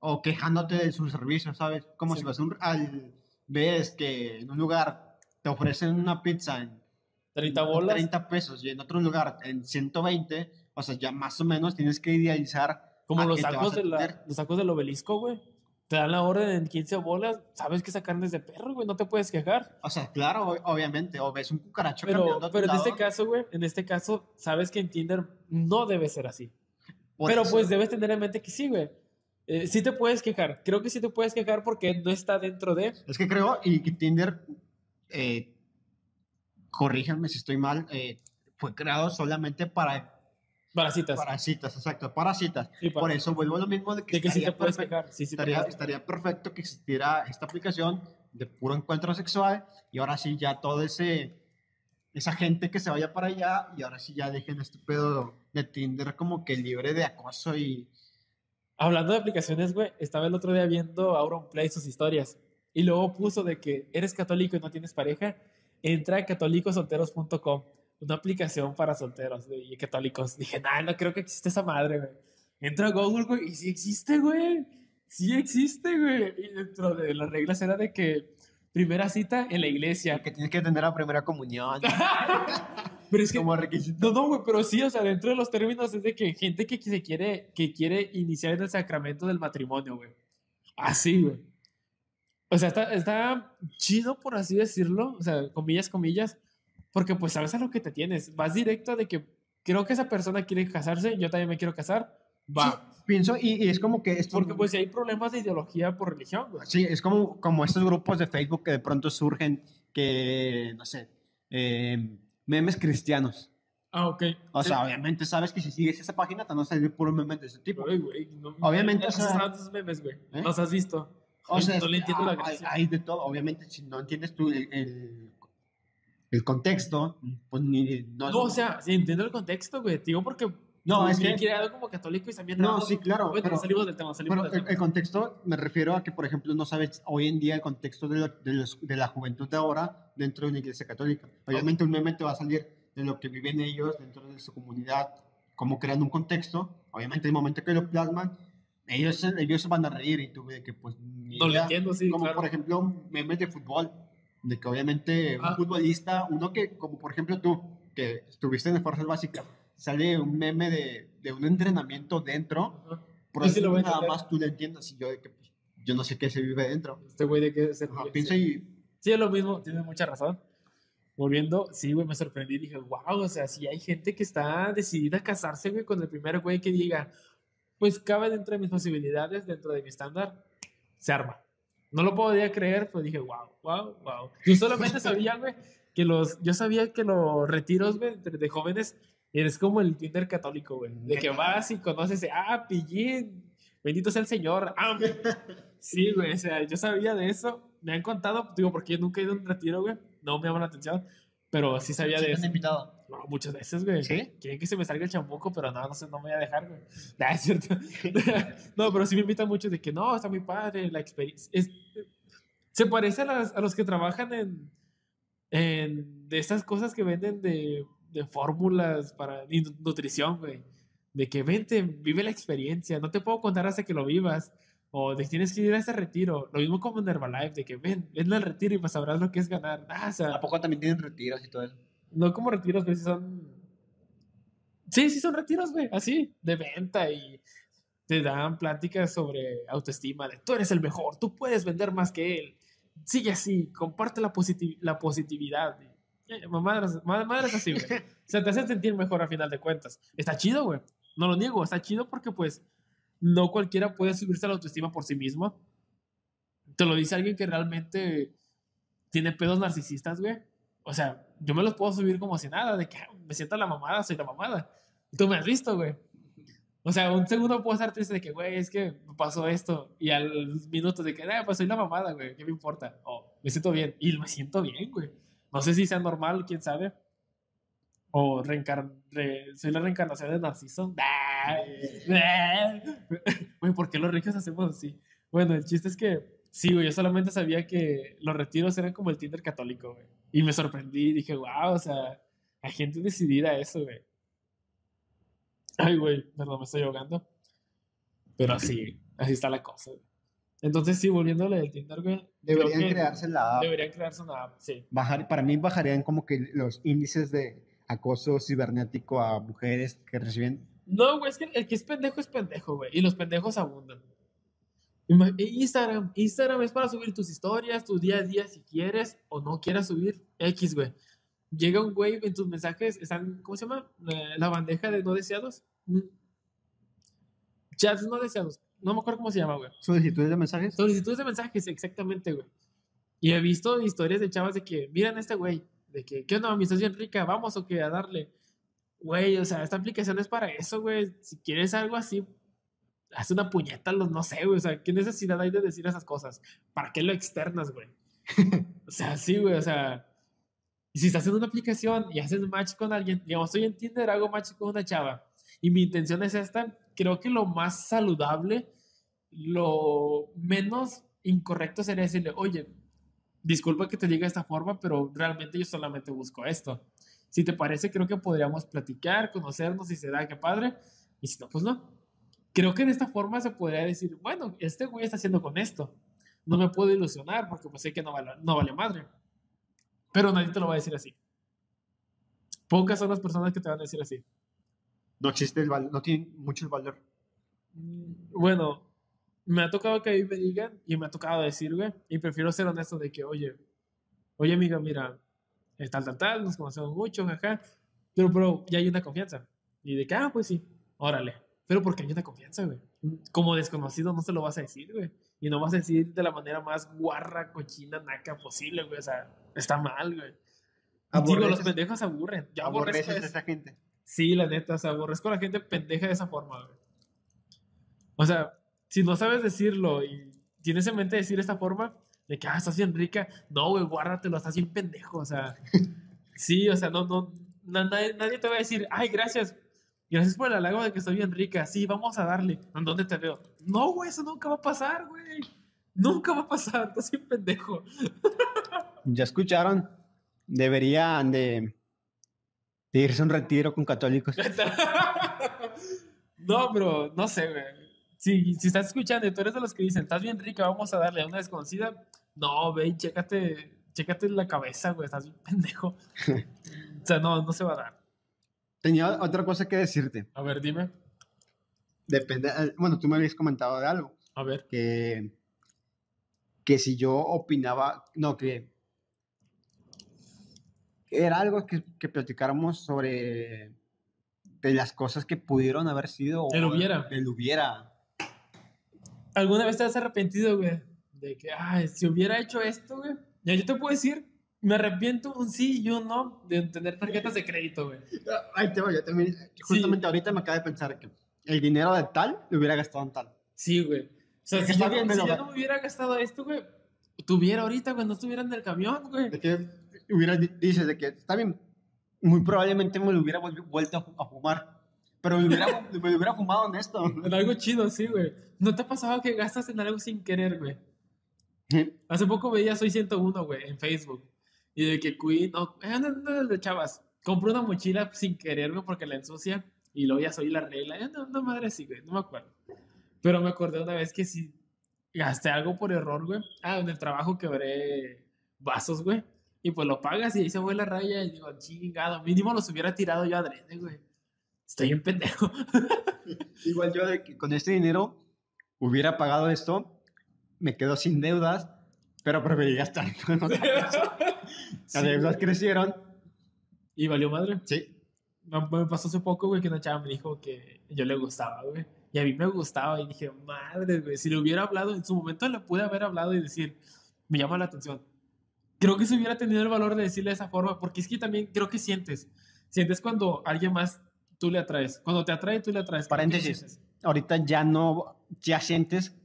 O quejándote de sus servicios, ¿sabes? Como si vas un, al, ves que en un lugar te ofrecen una pizza en 30 bolas. 30 pesos y en otro lugar en 120, o sea, ya más o menos tienes que idealizar. Como los sacos, de los sacos del obelisco, güey. Te dan la orden en 15 bolas, sabes que esa carne es de perro, güey, no te puedes quejar. O sea, claro, obviamente, o ves un cucaracho Pero, pero en este caso, güey, en este caso, sabes que en Tinder no debe ser así. Pero pues debes tener en mente que sí, güey. Eh, sí te puedes quejar. Creo que sí te puedes quejar porque no está dentro de. Es que creo, y que Tinder, eh, corríjanme si estoy mal, eh, fue creado solamente para. Para citas. Para citas, exacto, para citas. Por eso vuelvo a lo mismo de que, sí te puedes quejar. Sí, estaría, estaría perfecto que existiera esta aplicación de puro encuentro sexual y ahora sí ya todo ese esa gente que se vaya para allá y ahora sí ya dejen este pedo de Tinder como que libre de acoso y... Hablando de aplicaciones, güey, estaba el otro día viendo Auron Play sus historias y luego puso de que eres católico y no tienes pareja, entra a catolicosolteros.com, una aplicación para solteros y católicos. Dije, nah, no creo que existe esa madre, güey. Entra a Google, güey, y sí existe, güey. Sí existe, güey. Y dentro de las reglas era de que primera cita en la iglesia. Que tienes que tener la primera comunión. [laughs] pero es que, Como requisito. No, no, güey, pero sí, o sea, dentro de los términos es de que gente que se quiere, que quiere iniciar en el sacramento del matrimonio, güey. Así, güey. O sea, está, está chido, por así decirlo, o sea, comillas, comillas, porque pues sabes a lo que te tienes. Vas directo de que creo que esa persona quiere casarse, yo también me quiero casar, va pienso, y, es como que... Porque pues si hay problemas de ideología por religión. Sí, es como, como estos grupos de Facebook que de pronto surgen que, no sé, eh, memes cristianos. Ah, ok. O sea, obviamente sabes que si sigues esa página te van a salir puros memes de ese tipo. obviamente. No, esos memes, güey. ¿Eh? ¿Los has visto? O sea, no le entiendo la hay, hay, de todo. Obviamente, si no entiendes tú el, el, contexto, pues ni. No, no o sea, si entiendo el contexto, güey. Digo porque no, es que... quiere algo como católico y también... No, sí, claro. pero, salimos del tema, salimos del el, contexto, me refiero a que, por ejemplo, no sabes hoy en día el contexto de, de, los, de, la juventud de ahora dentro de una iglesia católica. Obviamente un meme te va a salir de lo que viven ellos dentro de su comunidad, cómo crean un contexto. Obviamente el momento que lo plasman, ellos, ellos se van a reír y tú ves que pues... No lo entiendo, sí, Como por ejemplo memes de fútbol, de que obviamente un ah. futbolista, uno que, como por ejemplo tú, que estuviste en fuerzas básicas, sale un meme de, de un entrenamiento dentro, por eso nada más tú le entiendas y yo de que pues, yo no sé qué se vive dentro. Este güey de qué se piensa y... Sí, es lo mismo, tienes mucha razón. Volviendo, sí, güey, me sorprendí. Dije, wow, o sea, si hay gente que está decidida a casarse, güey, con el primer güey que diga, pues cabe dentro de mis posibilidades, dentro de mi estándar, se arma. No lo podía creer, pues dije, wow, wow, wow. Yo solamente sabía, güey, que los, yo sabía que los retiros, güey, de jóvenes Eres como el Tinder católico, güey. De que vas y conoces, ah, pillín, bendito sea el Señor. Ah, sí, güey, o sea, yo sabía de eso. Me han contado, digo, porque yo nunca he ido a un retiro, güey. No me llama la atención. Pero sí sabía de eso. invitado? No, muchas veces, güey. ¿Sí? Quieren que se me salga el chambuco, pero no, no sé, no me voy a dejar, güey. No, [laughs] es cierto. [laughs] no, pero sí me invitan mucho de que no, está muy padre, la experiencia. Es, se parece a, las, a, los que trabajan en, en de esas cosas que venden de, de fórmulas para nutrición, güey. De que vente, vive la experiencia. No te puedo contar hasta que lo vivas. O de que tienes que ir a ese retiro. Lo mismo como en Herbalife, de que ven, ven al retiro y pues sabrás lo que es ganar. Ah, o sea, ¿A poco también tienen retiros y todo eso? No como retiros, pero sí son. Sí, sí son retiros, güey, así, de venta y te dan pláticas sobre autoestima, de tú eres el mejor, tú puedes vender más que él. Sigue así, comparte la, la positividad. Eh, madres, madres así, güey. [laughs] O sea, te hacen sentir mejor a final de cuentas. Está chido, güey. No lo niego, está chido porque pues no cualquiera puede subirse a la autoestima por sí mismo. Te lo dice alguien que realmente tiene pedos narcisistas, güey. O sea, yo me los puedo subir como si nada, de que ah, me siento la mamada, soy la mamada. Tú me has visto, güey. O sea, un segundo puedo estar triste de que, güey, es que me pasó esto. Y al minuto de que, eh, pues soy la mamada, güey, ¿qué me importa? O me siento bien. Y me siento bien, güey. No sé si sea normal, quién sabe. O reencar soy la reencarnación de Narciso. [laughs] Güey, ¿por qué los regios hacemos así? Bueno, el chiste es que sí, güey, yo solamente sabía que los retiros eran como el Tinder católico, güey. Y me sorprendí, dije, wow, o sea, hay gente decidida a eso, güey. Ay, güey, perdón, me estoy ahogando. Pero así, así está la cosa, güey. Entonces, sí, volviéndole del Tinder, güey. Deberían crearse la app. Deberían crearse una app, sí. Bajar, para mí bajarían como que los índices de acoso cibernético a mujeres que reciben no, güey, es que el que es pendejo es pendejo, güey. Y los pendejos abundan. E Instagram. Instagram es para subir tus historias, tu día a día si quieres o no quieras subir. X, güey. Llega un güey en tus mensajes, están, ¿cómo se llama? La bandeja de no deseados. Mm. Chats no deseados. No me acuerdo cómo se llama, güey. ¿Solicitudes de mensajes? Solicitudes de mensajes, exactamente, güey. Y he visto historias de chavas de que, miran a este güey, de que, ¿qué onda, mi estás bien rica? Vamos o qué, a darle. Güey, o sea, esta aplicación es para eso, güey. Si quieres algo así, haz una puñeta, los, no sé, güey. O sea, ¿qué necesidad hay de decir esas cosas? ¿Para qué lo externas, güey? [laughs] o sea, sí, güey, o sea. si estás en una aplicación y haces match con alguien, digamos, estoy en Tinder, hago match con una chava, y mi intención es esta, creo que lo más saludable, lo menos incorrecto sería decirle, oye, disculpa que te diga de esta forma, pero realmente yo solamente busco esto. Si te parece, creo que podríamos platicar, conocernos y se da, qué padre. Y si no, pues no. Creo que de esta forma se podría decir, bueno, este güey está haciendo con esto. No me puedo ilusionar porque pues sé que no vale, no vale madre. Pero nadie te lo va a decir así. Pocas son las personas que te van a decir así. No existe el valor, no tiene mucho valor. Mm, bueno, me ha tocado que a mí me digan y me ha tocado decir, güey, y prefiero ser honesto de que, oye, oye amiga, mira, tal, tal, tal, nos conocemos mucho, jaja. Pero, pero ya hay una confianza. Y de que, ah, pues sí, órale. Pero porque hay una confianza, güey. Como desconocido no se lo vas a decir, güey. Y no vas a decir de la manera más guarra, cochina, naca posible, güey. O sea, está mal, güey. Digo, los pendejos aburren. Ya aborrezco a esa gente. Sí, la neta, o sea, aborrezco a la gente pendeja de esa forma, güey. O sea, si no sabes decirlo y tienes en mente decir esta forma, de que, ah, estás bien rica. No, güey, guárdatelo, estás bien pendejo. O sea, [laughs] sí, o sea, no, no, nadie, nadie, te va a decir, ay, gracias. Gracias por el halago de que estoy bien rica. Sí, vamos a darle. ¿En dónde te veo? No, güey, eso nunca va a pasar, güey. Nunca va a pasar. Estás bien pendejo. [laughs] Ya escucharon. Deberían de, de irse a un retiro con católicos. [laughs] no, pero no sé, güey. Si, si estás escuchando y tú eres de los que dicen, estás bien rica, vamos a darle a una desconocida, no, ve, chécate, chécate la cabeza, güey, estás bien pendejo. [laughs] o sea, no, no se va a dar. Tenía otra cosa que decirte. A ver, dime. Depende, eh, bueno, tú me habías comentado de algo. A ver. Que, que si yo opinaba, no, que era algo que, que platicáramos sobre de las cosas que pudieron haber sido. El hubiera. El hubiera. ¿Alguna vez te has arrepentido, güey? De que, ay, si hubiera hecho esto, güey. Ya yo te puedo decir, me arrepiento un sí y un no de tener tarjetas de crédito, güey. Ahí te voy, yo también. Justamente ahorita me acabo de pensar que el dinero de tal lo hubiera gastado en tal. Sí, güey. O sea, si, yo, bien, si yo no me hubiera gastado esto, güey, tuviera ahorita cuando estuviera en el camión, güey. De que hubiera, dices de que está bien, muy probablemente me lo hubiera vuelto a fumar. Pero me hubiera, me hubiera fumado en esto. [laughs] En algo chido, sí, güey. ¿No te ha pasado que gastas en algo sin querer, güey? Hace poco veía Soy 101, güey, en Facebook. Y de que Queen, no, eh, no, no, de chavas. Compré una mochila sin querer, güey, porque la ensucia. Y luego ya soy la regla. Ya no, no, madre sí, güey, no me acuerdo. Pero me acordé una vez que sí gasté algo por error, güey. Ah, en el trabajo quebré vasos, güey. Y pues lo pagas y ahí se fue la raya. Y digo, chingado, mínimo los hubiera tirado yo adrede, güey. Estoy un pendejo. [laughs] Igual yo con este dinero hubiera pagado esto, me quedo sin deudas, pero preferí gastar. [laughs] [laughs] Las deudas crecieron. ¿Y valió madre? Sí. Me, pasó hace poco, güey, que una chava me dijo que yo le gustaba, güey. Y a mí me gustaba y dije, madre, güey, si le hubiera hablado, en su momento le pude haber hablado y decir, me llama la atención. Creo que si hubiera tenido el valor de decirle de esa forma, porque es que también creo que sientes. Sientes cuando alguien más tú le atraes. Cuando te atrae, tú le atraes. Paréntesis. Ahorita ya no, ya sientes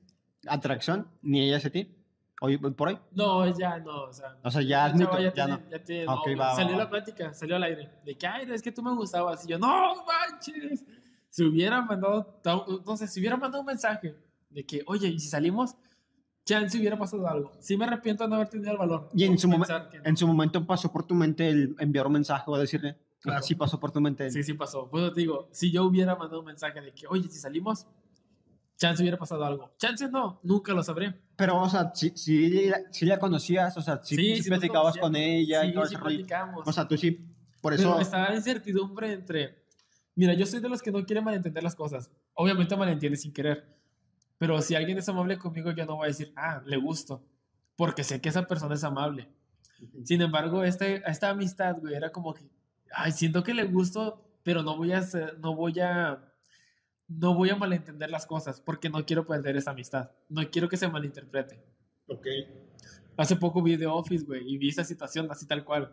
atracción, ni ella hacia ti. Hoy por hoy. No, ya no, o sea. O sea, ya, ya, ya, no. Ya te, salió la plática, salió al aire. De que, ay, es que tú me gustabas. Y yo, no manches. Si hubiera mandado, entonces, si hubiera mandado un mensaje de que, oye, ¿y si salimos? Si hubiera pasado algo. Sí me arrepiento de no haber tenido el valor. Y en su, en su momento pasó por tu mente el enviar un mensaje o decirle, claro. sí pasó por tu mente. Sí, sí pasó. Pues te digo, si yo hubiera mandado un mensaje de que, oye, si salimos, chance hubiera pasado algo. Chance no, nunca lo sabré. Pero, o sea, si, si, si la conocías, o sea, si, sí, si platicabas con ella y todo sí, platicamos. O sea, tú sí, por eso... Pero estaba incertidumbre entre... Mira, yo soy de los que no quieren malentender las cosas. Obviamente malentiende sin querer. Pero si alguien es amable conmigo, yo no voy a decir, ah, le gusto. Porque sé que esa persona es amable. Sin embargo, este, esta amistad, güey, era como que, ay, siento que le gusto, pero no voy a, no voy a no voy a malentender las cosas porque no quiero perder esa amistad. No quiero que se malinterprete. Ok. Hace poco vi The Office, güey, y vi esa situación así tal cual.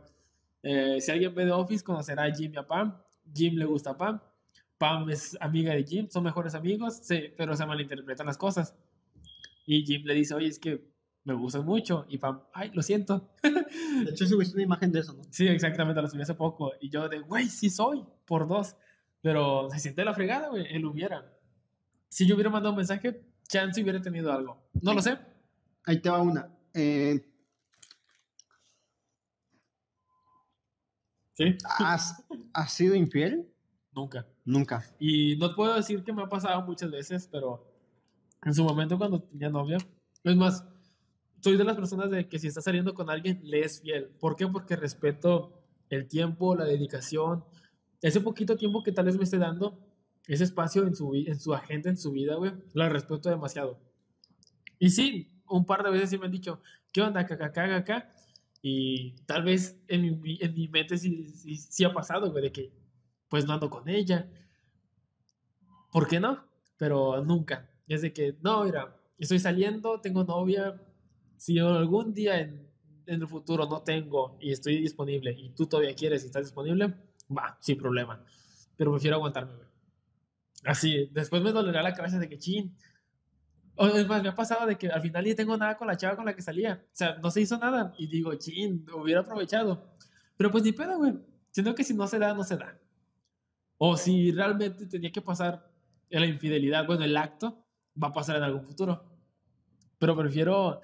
Eh, si alguien ve The Office, conocerá a Jim y a Pam. Jim le gusta a Pam. Pam es amiga de Jim, son mejores amigos, sí, pero se malinterpretan las cosas. Y Jim le dice, oye, es que me gustan mucho. Y Pam, ay, lo siento. De hecho, subiste una imagen de eso, ¿no? Sí, exactamente, lo subí hace poco. Y yo de, güey, sí soy, por dos. Pero se siente la fregada, güey. Él hubiera. Si yo hubiera mandado un mensaje, chance hubiera tenido algo. No lo sé. Ahí te va una. Eh, ¿Sí? ¿Has, ¿Has sido infiel? Nunca. Nunca. Y no puedo decir que me ha pasado muchas veces, pero en su momento cuando tenía novia, es más, soy de las personas de que si estás saliendo con alguien, le es fiel. ¿Por qué? Porque respeto el tiempo, la dedicación, ese poquito tiempo que tal vez me esté dando, ese espacio en su, en su agenda, en su vida, güey, la respeto demasiado. Y sí, un par de veces sí me han dicho, ¿qué onda, acá, acá, acá? Y tal vez en mi, en mi mente sí, sí, ha pasado, güey, de que pues no ando con ella. ¿Por qué no? Pero nunca. Es de que, no, mira, estoy saliendo, tengo novia. Si algún día en, en el futuro no tengo y estoy disponible y tú todavía quieres y estás disponible, va, sin problema. Pero prefiero aguantarme, güey. Así, después me dolerá la cabeza de que chin. O es más, me ha pasado de que al final ni tengo nada con la chava con la que salía. O sea, no se hizo nada. Y digo, chin, hubiera aprovechado. Pero pues ni pedo, güey. Siento que si no se da, no se da. O si realmente tenía que pasar en la infidelidad, bueno, el acto, va a pasar en algún futuro. Pero prefiero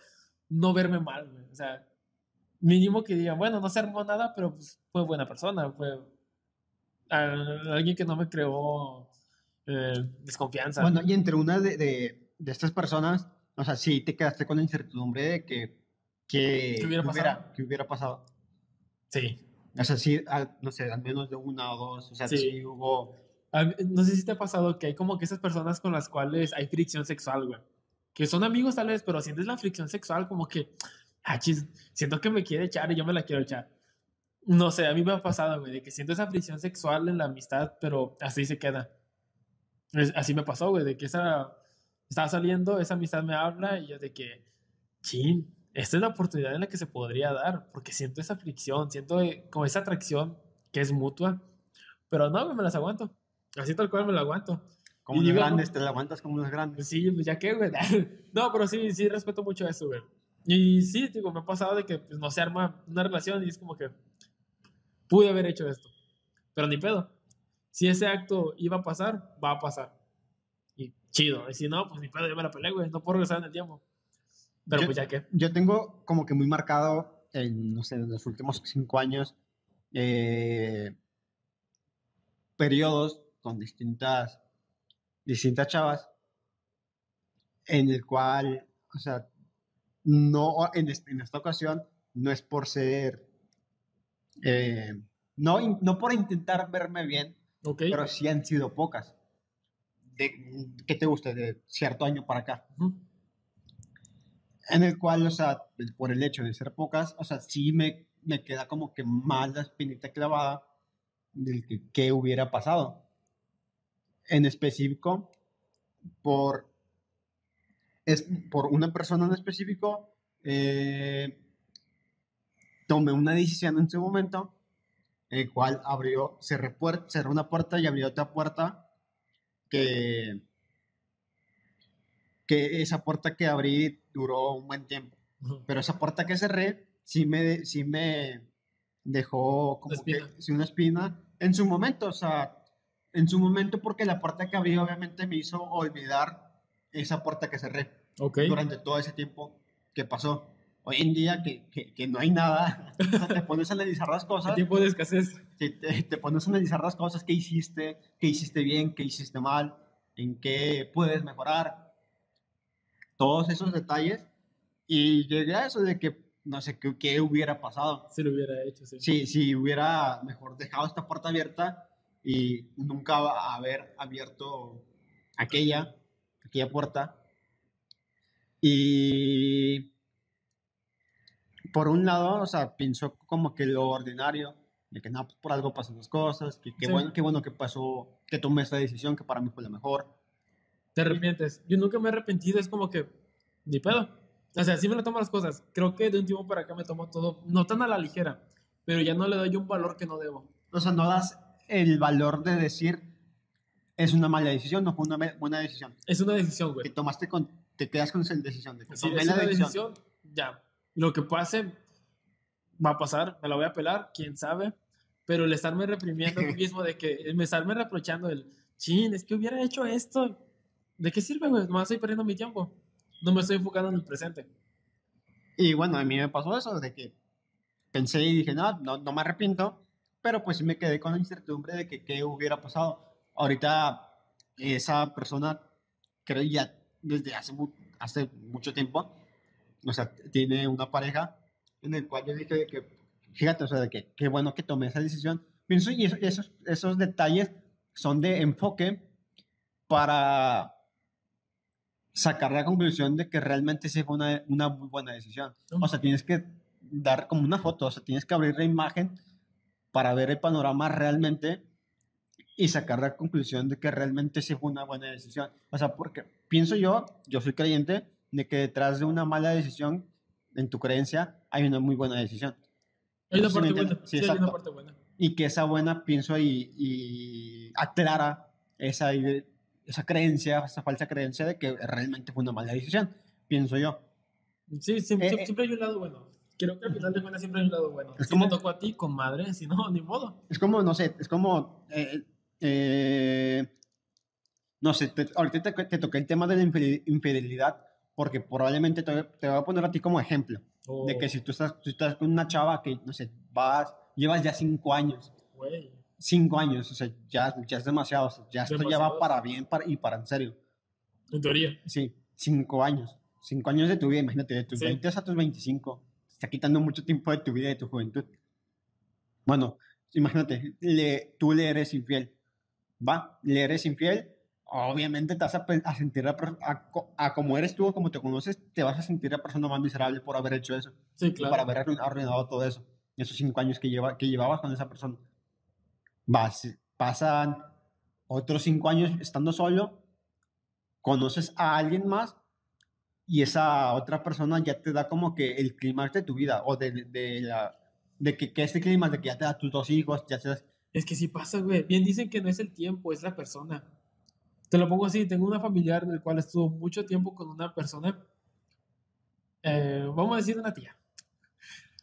no verme mal, güey. O sea, mínimo que digan, bueno, no se armó nada, pero pues fue buena persona, fue alguien que no me creó eh, desconfianza. Bueno, y entre una de, de, de, estas personas, o sea, sí te quedaste con la incertidumbre de que, que, ¿Qué hubiera, pasado? que hubiera pasado. Sí. O sea, sí, no sé, al menos de una o dos, o sea, sí, hubo... No sé si te ha pasado que hay como que esas personas con las cuales hay fricción sexual, güey. Que son amigos tal vez, pero sientes la fricción sexual como que, ah, chis, siento que me quiere echar y yo me la quiero echar. No sé, a mí me ha pasado, güey, de que siento esa fricción sexual en la amistad, pero así se queda. así me pasó, güey, de que esa estaba saliendo, esa amistad me habla y yo de que, chin, esta es la oportunidad en la que se podría dar, porque siento esa fricción, siento eh, como esa atracción que es mutua, pero no, me las aguanto, así tal cual me la aguanto. Como los grandes, te la aguantas como los grandes. Sí, pues ya que, güey. [laughs] No, pero sí, sí, respeto mucho eso, güey. Y sí, digo, me ha pasado de que pues, no se arma una relación y es como que pude haber hecho esto, pero ni pedo. Si ese acto iba a pasar, va a pasar. Y chido. Y si no, pues ni pedo, yo me la peleé, güey. No puedo regresar en el tiempo. Pero pues ya que. Yo tengo como que muy marcado en, no sé, en los últimos cinco años, eh, periodos con distintas, distintas chavas, en el cual, o sea, no, en, esta ocasión, no es por ser, eh, no, no por intentar verme bien, pero sí han sido pocas. De, ¿Qué te gusta? De cierto año para acá en el cual, o sea, por el hecho de ser pocas, o sea, sí me, me queda como que más la espinita clavada del que hubiera pasado. En específico, por, es, por una persona en específico, eh, tomé una decisión en su momento, el cual abrió, cerré, cerró una puerta y abrió otra puerta que que esa puerta que abrí duró un buen tiempo. Pero esa puerta que cerré sí me, sí me dejó como que una espina en su momento, o sea, en su momento porque la puerta que abrí obviamente me hizo olvidar esa puerta que cerré durante todo ese tiempo que pasó. Hoy en día que, que, no hay nada, [laughs] te pones a analizar las [laughs] cosas. tiempo de escasez. Te, te, pones a analizar las cosas que hiciste, qué hiciste bien, qué hiciste mal, en qué puedes mejorar todos esos detalles y llegué a eso de que no sé qué, qué hubiera pasado. Si lo hubiera hecho, sí. Sí, si hubiera mejor dejado esta puerta abierta y nunca haber abierto aquella, aquella puerta. Y por un lado, o sea, pienso como que lo ordinario, de que no, pues, por algo pasan las cosas, que qué bueno, qué bueno que pasó, que tomé esta decisión, que para mí fue la mejor. Te arrepientes. Yo nunca me he arrepentido, es como que, ni pedo. O sea, sí me lo tomo las cosas. Creo que de un tiempo para acá me tomo todo, no tan a la ligera, pero ya no le doy un valor que no debo. O sea, no das el valor de decir, es una mala decisión, no fue una buena decisión. Es una decisión, güey. Que tomaste con, te quedas con esa decisión. De que sí, es una decisión. Ya. Lo que pase, va a pasar, me la voy a pelar, quién sabe. Pero el estarme reprimiendo a mí [laughs] mismo, de que me estarme reprochando el, chin, es que hubiera hecho esto, ¿de qué sirve, güey? Más estoy perdiendo mi tiempo. No me estoy enfocando en el presente. Y bueno, a mí me pasó eso, de que pensé y dije, no, no, no me arrepiento, pero pues me quedé con la incertidumbre de que qué hubiera pasado. Ahorita esa persona, creo ya desde hace, hace mucho tiempo, o sea, tiene una pareja en el cual yo dije que, fíjate, o sea, de que qué bueno que tomé esa decisión. Pienso, y esos, esos detalles son de enfoque para sacar la conclusión de que realmente sí fue una, una muy buena decisión. O sea, tienes que dar como una foto, o sea, tienes que abrir la imagen para ver el panorama realmente y sacar la conclusión de que realmente sí fue una buena decisión. O sea, porque pienso yo, yo soy creyente de que detrás de una mala decisión, en tu creencia, hay una muy buena decisión. Hay una parte buena. Sí, hay una parte buena. Y que esa buena, pienso, y, y aclara esa esa creencia, esa falsa creencia de que realmente fue una mala decisión, pienso yo. Sí, siempre, eh, siempre hay un lado bueno. Creo que al final de cuentas siempre hay un lado bueno. Es si como, me tocó a ti, con madre, si no, ni modo. Es como, no sé, es como... Eh, eh, no sé, ahorita te, te, toqué el tema de la infidelidad porque probablemente te, te, voy a poner a ti como ejemplo. De que oh. si tú estás, tú estás con una chava que, no sé, vas, llevas ya cinco años. Güey cinco años, o sea, ya, ya es demasiado, ya esto ya va para bien para, y para en serio. En teoría. Sí, cinco años. Cinco años de tu vida, imagínate, de tus 20 a tus 25. Está quitando mucho tiempo de tu vida y de tu juventud. Bueno, imagínate, le, tú le eres infiel. ¿Va? Le eres infiel. Obviamente te vas a, sentir a, como eres tú o como te conoces, te vas a sentir la persona más miserable por haber hecho eso. Sí, claro. Por haber arruinado todo eso. Esos cinco años que, lleva, que llevabas con esa persona vas, pasan otros cinco años estando solo, conoces a alguien más y esa otra persona ya te da como que el clima de tu vida o de, de, la, de que, que este clima de que ya te da tus dos hijos, ya te Es que sí pasa, güey. Bien dicen que no es el tiempo, es la persona. Te lo pongo así, tengo una familiar del cual estuvo mucho tiempo con una persona, eh, vamos a decir una tía.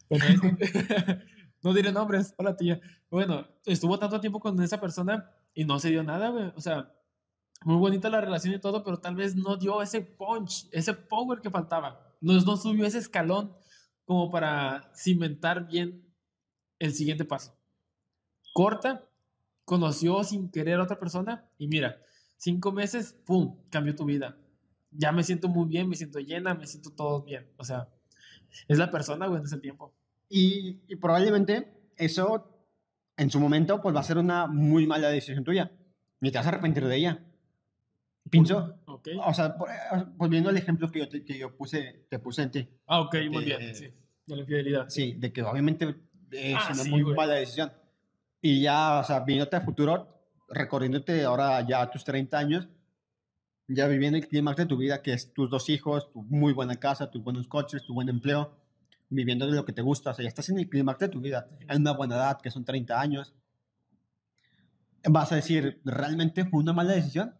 [laughs] no diré nombres, hola tía. Bueno, estuvo tanto tiempo con esa persona y no se dio nada, güey. O sea, muy bonita la relación y todo, pero tal vez no dio ese punch, ese power que faltaba. No, no subió ese escalón como para cimentar bien el siguiente paso. Corta, conoció sin querer a otra persona y mira, cinco meses, ¡pum!, cambió tu vida. Ya me siento muy bien, me siento llena, me siento todo bien. O sea, es la persona, güey, en ese tiempo. Y, y probablemente eso, en su momento, pues va a ser una muy mala decisión tuya. Y te vas a arrepentir de ella. Pienso, okay. o sea, eh, volviendo al ejemplo que yo, te, que yo puse, te puse en ti. Ah, ok, muy bien, sí, de la infidelidad. Sí, de que obviamente es ah, una muy mala decisión. Y ya, o sea, viéndote a futuro, recorriéndote ahora ya a tus 30 años, ya viviendo el clima de tu vida, que es tus dos hijos, tu muy buena casa, tus buenos coches, tu buen empleo, viviendo de lo que te gusta, o sea, ya estás en el clima de tu vida, en una buena edad, que son 30 años. Vas a decir, ¿realmente fue una mala decisión?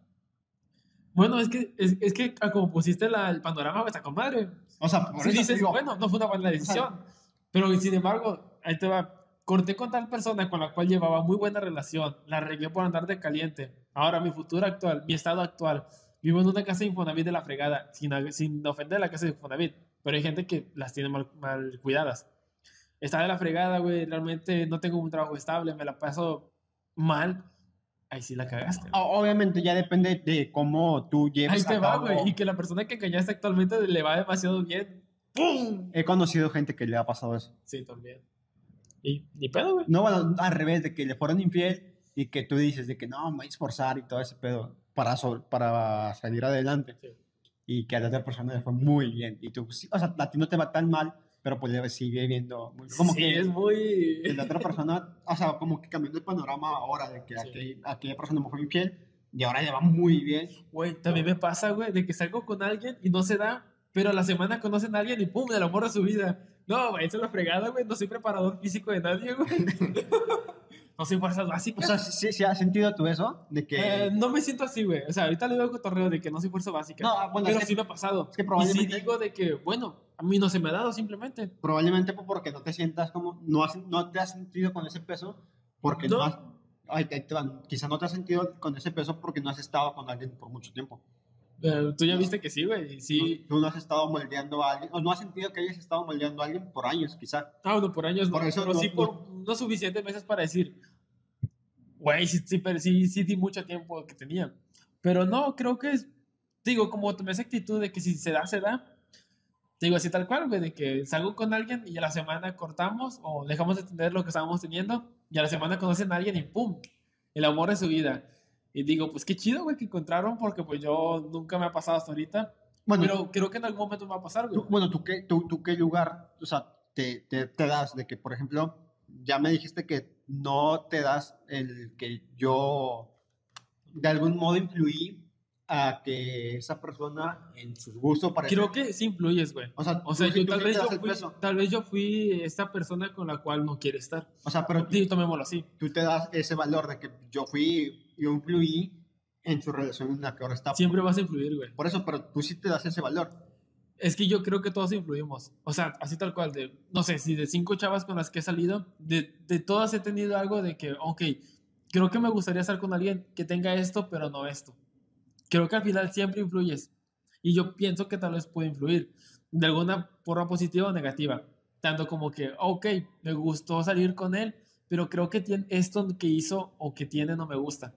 Bueno, es que, es, es que ah, como pusiste la, el panorama, está compadre. O sea, por dices, bueno, no fue una mala decisión. pero sin embargo, ahí te va. Corté con tal persona con la cual llevaba muy buena relación. La regué por andar de caliente. Ahora, mi futuro actual, mi estado actual. Vivo en una casa de Infonavit de la fregada, sin, sin ofender la casa de Infonavit. Pero hay gente que las tiene mal, mal cuidadas. Está de la fregada, güey. Realmente no tengo un trabajo estable. Me la paso mal ahí sí la cagaste. Obviamente ya depende de cómo tú lleves Ahí te va, güey. Y que la persona que engañaste actualmente le va demasiado bien. ¡Pum! He conocido gente que le ha pasado eso. Sí, también. Y ni pedo, güey. No, bueno, al revés, de que le fueron infiel y que tú dices de que no, me voy a esforzar y todo ese pedo para, para salir adelante. Sí. Y que a la otra persona le fue muy bien. Y tú, o sea, a ti no te va tan mal, pero pues le sigue viendo como que es muy la otra persona o sea como que cambiando el panorama ahora de que sí. aquella, persona me fue infiel y ahora ya va muy bien güey también me pasa güey de que salgo con alguien y no se da pero a la semana conocen a alguien y pum el amor de su vida no güey eso es la fregada güey no soy preparador físico de nadie güey [laughs] no soy fuerzas básicas. O sea, ¿sí, sí has sentido tú eso? De que... Eh, no me siento así, güey. O sea, ahorita le doy cotorreo de que no soy fuerza básica. No, bueno, pero sí me ha pasado. Es que probablemente... Y sí digo de que, bueno, a mí no se me ha dado simplemente. Probablemente porque no te sientas como... No, has, no te has sentido con ese peso porque no, no has... Ay, te, te, quizá no te has sentido con ese peso porque no has estado con alguien por mucho tiempo. Eh, tú ya viste que sí, güey. Sí. Tú no has estado moldeando a alguien, o no has sentido que hayas estado moldeando a alguien por años, quizá. Ah, bueno, por años por no, eso pero no, sí por no suficientes meses para decir, güey, sí, sí, sí, sí, di mucho tiempo que tenía. Pero no, creo que es, digo, como tomé esa actitud de que si se da, se da. Digo, así tal cual, güey, de que salgo con alguien y a la semana cortamos o dejamos de tener lo que estábamos teniendo y a la semana conocen a alguien y ¡pum! El amor de su vida. Y digo, pues qué chido, güey, que encontraron porque pues yo nunca me ha pasado hasta ahorita. Bueno, pero creo que en algún momento me va a pasar, güey. bueno, ¿tú qué, tú, tú qué lugar, o sea, te, te, te das de que, por ejemplo, ya me dijiste que no te das el que yo de algún modo influí a que esa persona en sus gustos para creo que sí influyes güey. O sea, o sea yo, tal, vez yo fui, tal vez yo fui esta persona con la cual no quiere estar. O sea pero sí, tomémoslo así. tú te das ese valor de que yo fui yo influí en su relación en la que ahora está. Siempre vas a influir güey. Por eso pero tú sí te das ese valor es que yo creo que todos influimos. O sea, así tal cual, de, no sé, si de cinco chavas con las que he salido, de, todas he tenido algo de que, ok, creo que me gustaría estar con alguien que tenga esto, pero no esto. Creo que al final siempre influyes. Y yo pienso que tal vez puede influir de alguna forma positiva o negativa. Tanto como que, ok, me gustó salir con él, pero creo que tiene esto que hizo o que tiene no me gusta.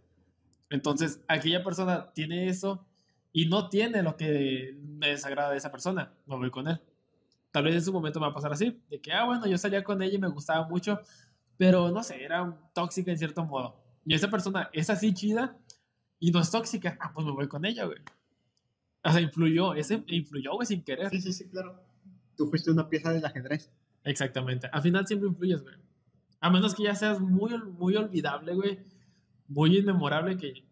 Entonces, aquella persona tiene eso y no tiene lo que me desagrada de esa persona, no voy con él. Tal vez en su momento me va a pasar así, de que, ah, bueno, yo salía con ella y me gustaba mucho, pero no sé, era tóxica en cierto modo. Y esa persona es así chida y no es tóxica, ah, pues me voy con ella, güey. O sea, influyó, ese influyó, güey, sin querer. Sí, sí, sí, claro. Tú fuiste una pieza del ajedrez. Exactamente. Al final siempre influyes, güey. A menos que ya seas muy, muy olvidable, güey. Muy inmemorable que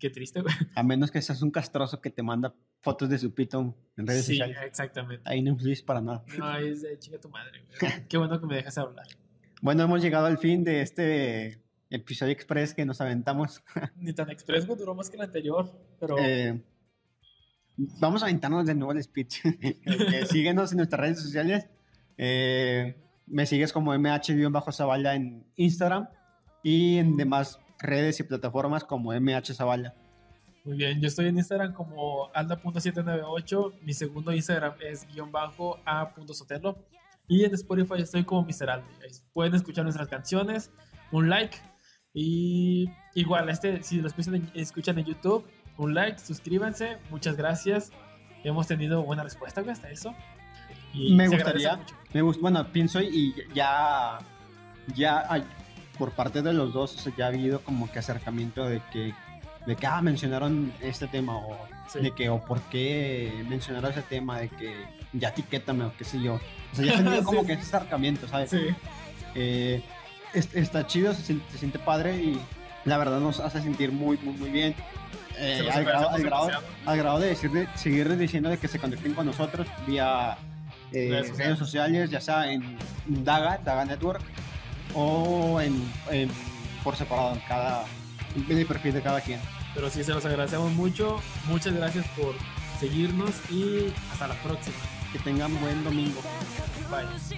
qué triste, güey. [laughs] A menos que seas un castroso que te manda fotos de su pito en redes Sí, sociales. exactamente. Ahí no influyes para nada. No, es de chinga tu madre, güey. [laughs] Qué bueno que me dejas hablar. Bueno, hemos llegado al fin de este episodio express que nos aventamos. [laughs] Ni tan express, güey, duró más que el anterior, pero... Eh, vamos a aventarnos de nuevo el speech. Eh, síguenos en nuestras redes sociales. Eh, me sigues como mh-zavala en Instagram y en demás redes y plataformas como mh zavala. Muy bien, yo estoy en Instagram como alda.798, mi segundo Instagram es guion bajo a.sotelo y en Spotify estoy como Mr. Pueden escuchar nuestras canciones, un like y igual, este, si lo escuchan en, YouTube, un like, suscríbanse, muchas gracias. Hemos tenido buena respuesta hasta eso. Y Me gustaría, me gust- bueno, pienso y ya, ya por parte de los dos, o sea, ya ha habido como que acercamiento de que, de que, ah, mencionaron este tema o Sí. de que, o por qué mencionaron ese tema, de que ya etiquétame o qué sé yo. O sea, ya ha tenido [laughs] como Sí. que ese acercamiento, ¿sabes? Sí, Eh, es- está chido, se, siente- se siente padre y la verdad nos hace sentir muy, muy, muy bien. Eh, al, grado, al, al grado de seguirles diciendo de que se conecten con nosotros vía eh, Redes redes, sociales. ya sea en Daga, Daga Network, o en, en- por separado en cada en el perfil de cada quien. Pero sí, se los agradecemos mucho. Muchas gracias por seguirnos y hasta la próxima. Que tengan buen domingo. Bye. Bye.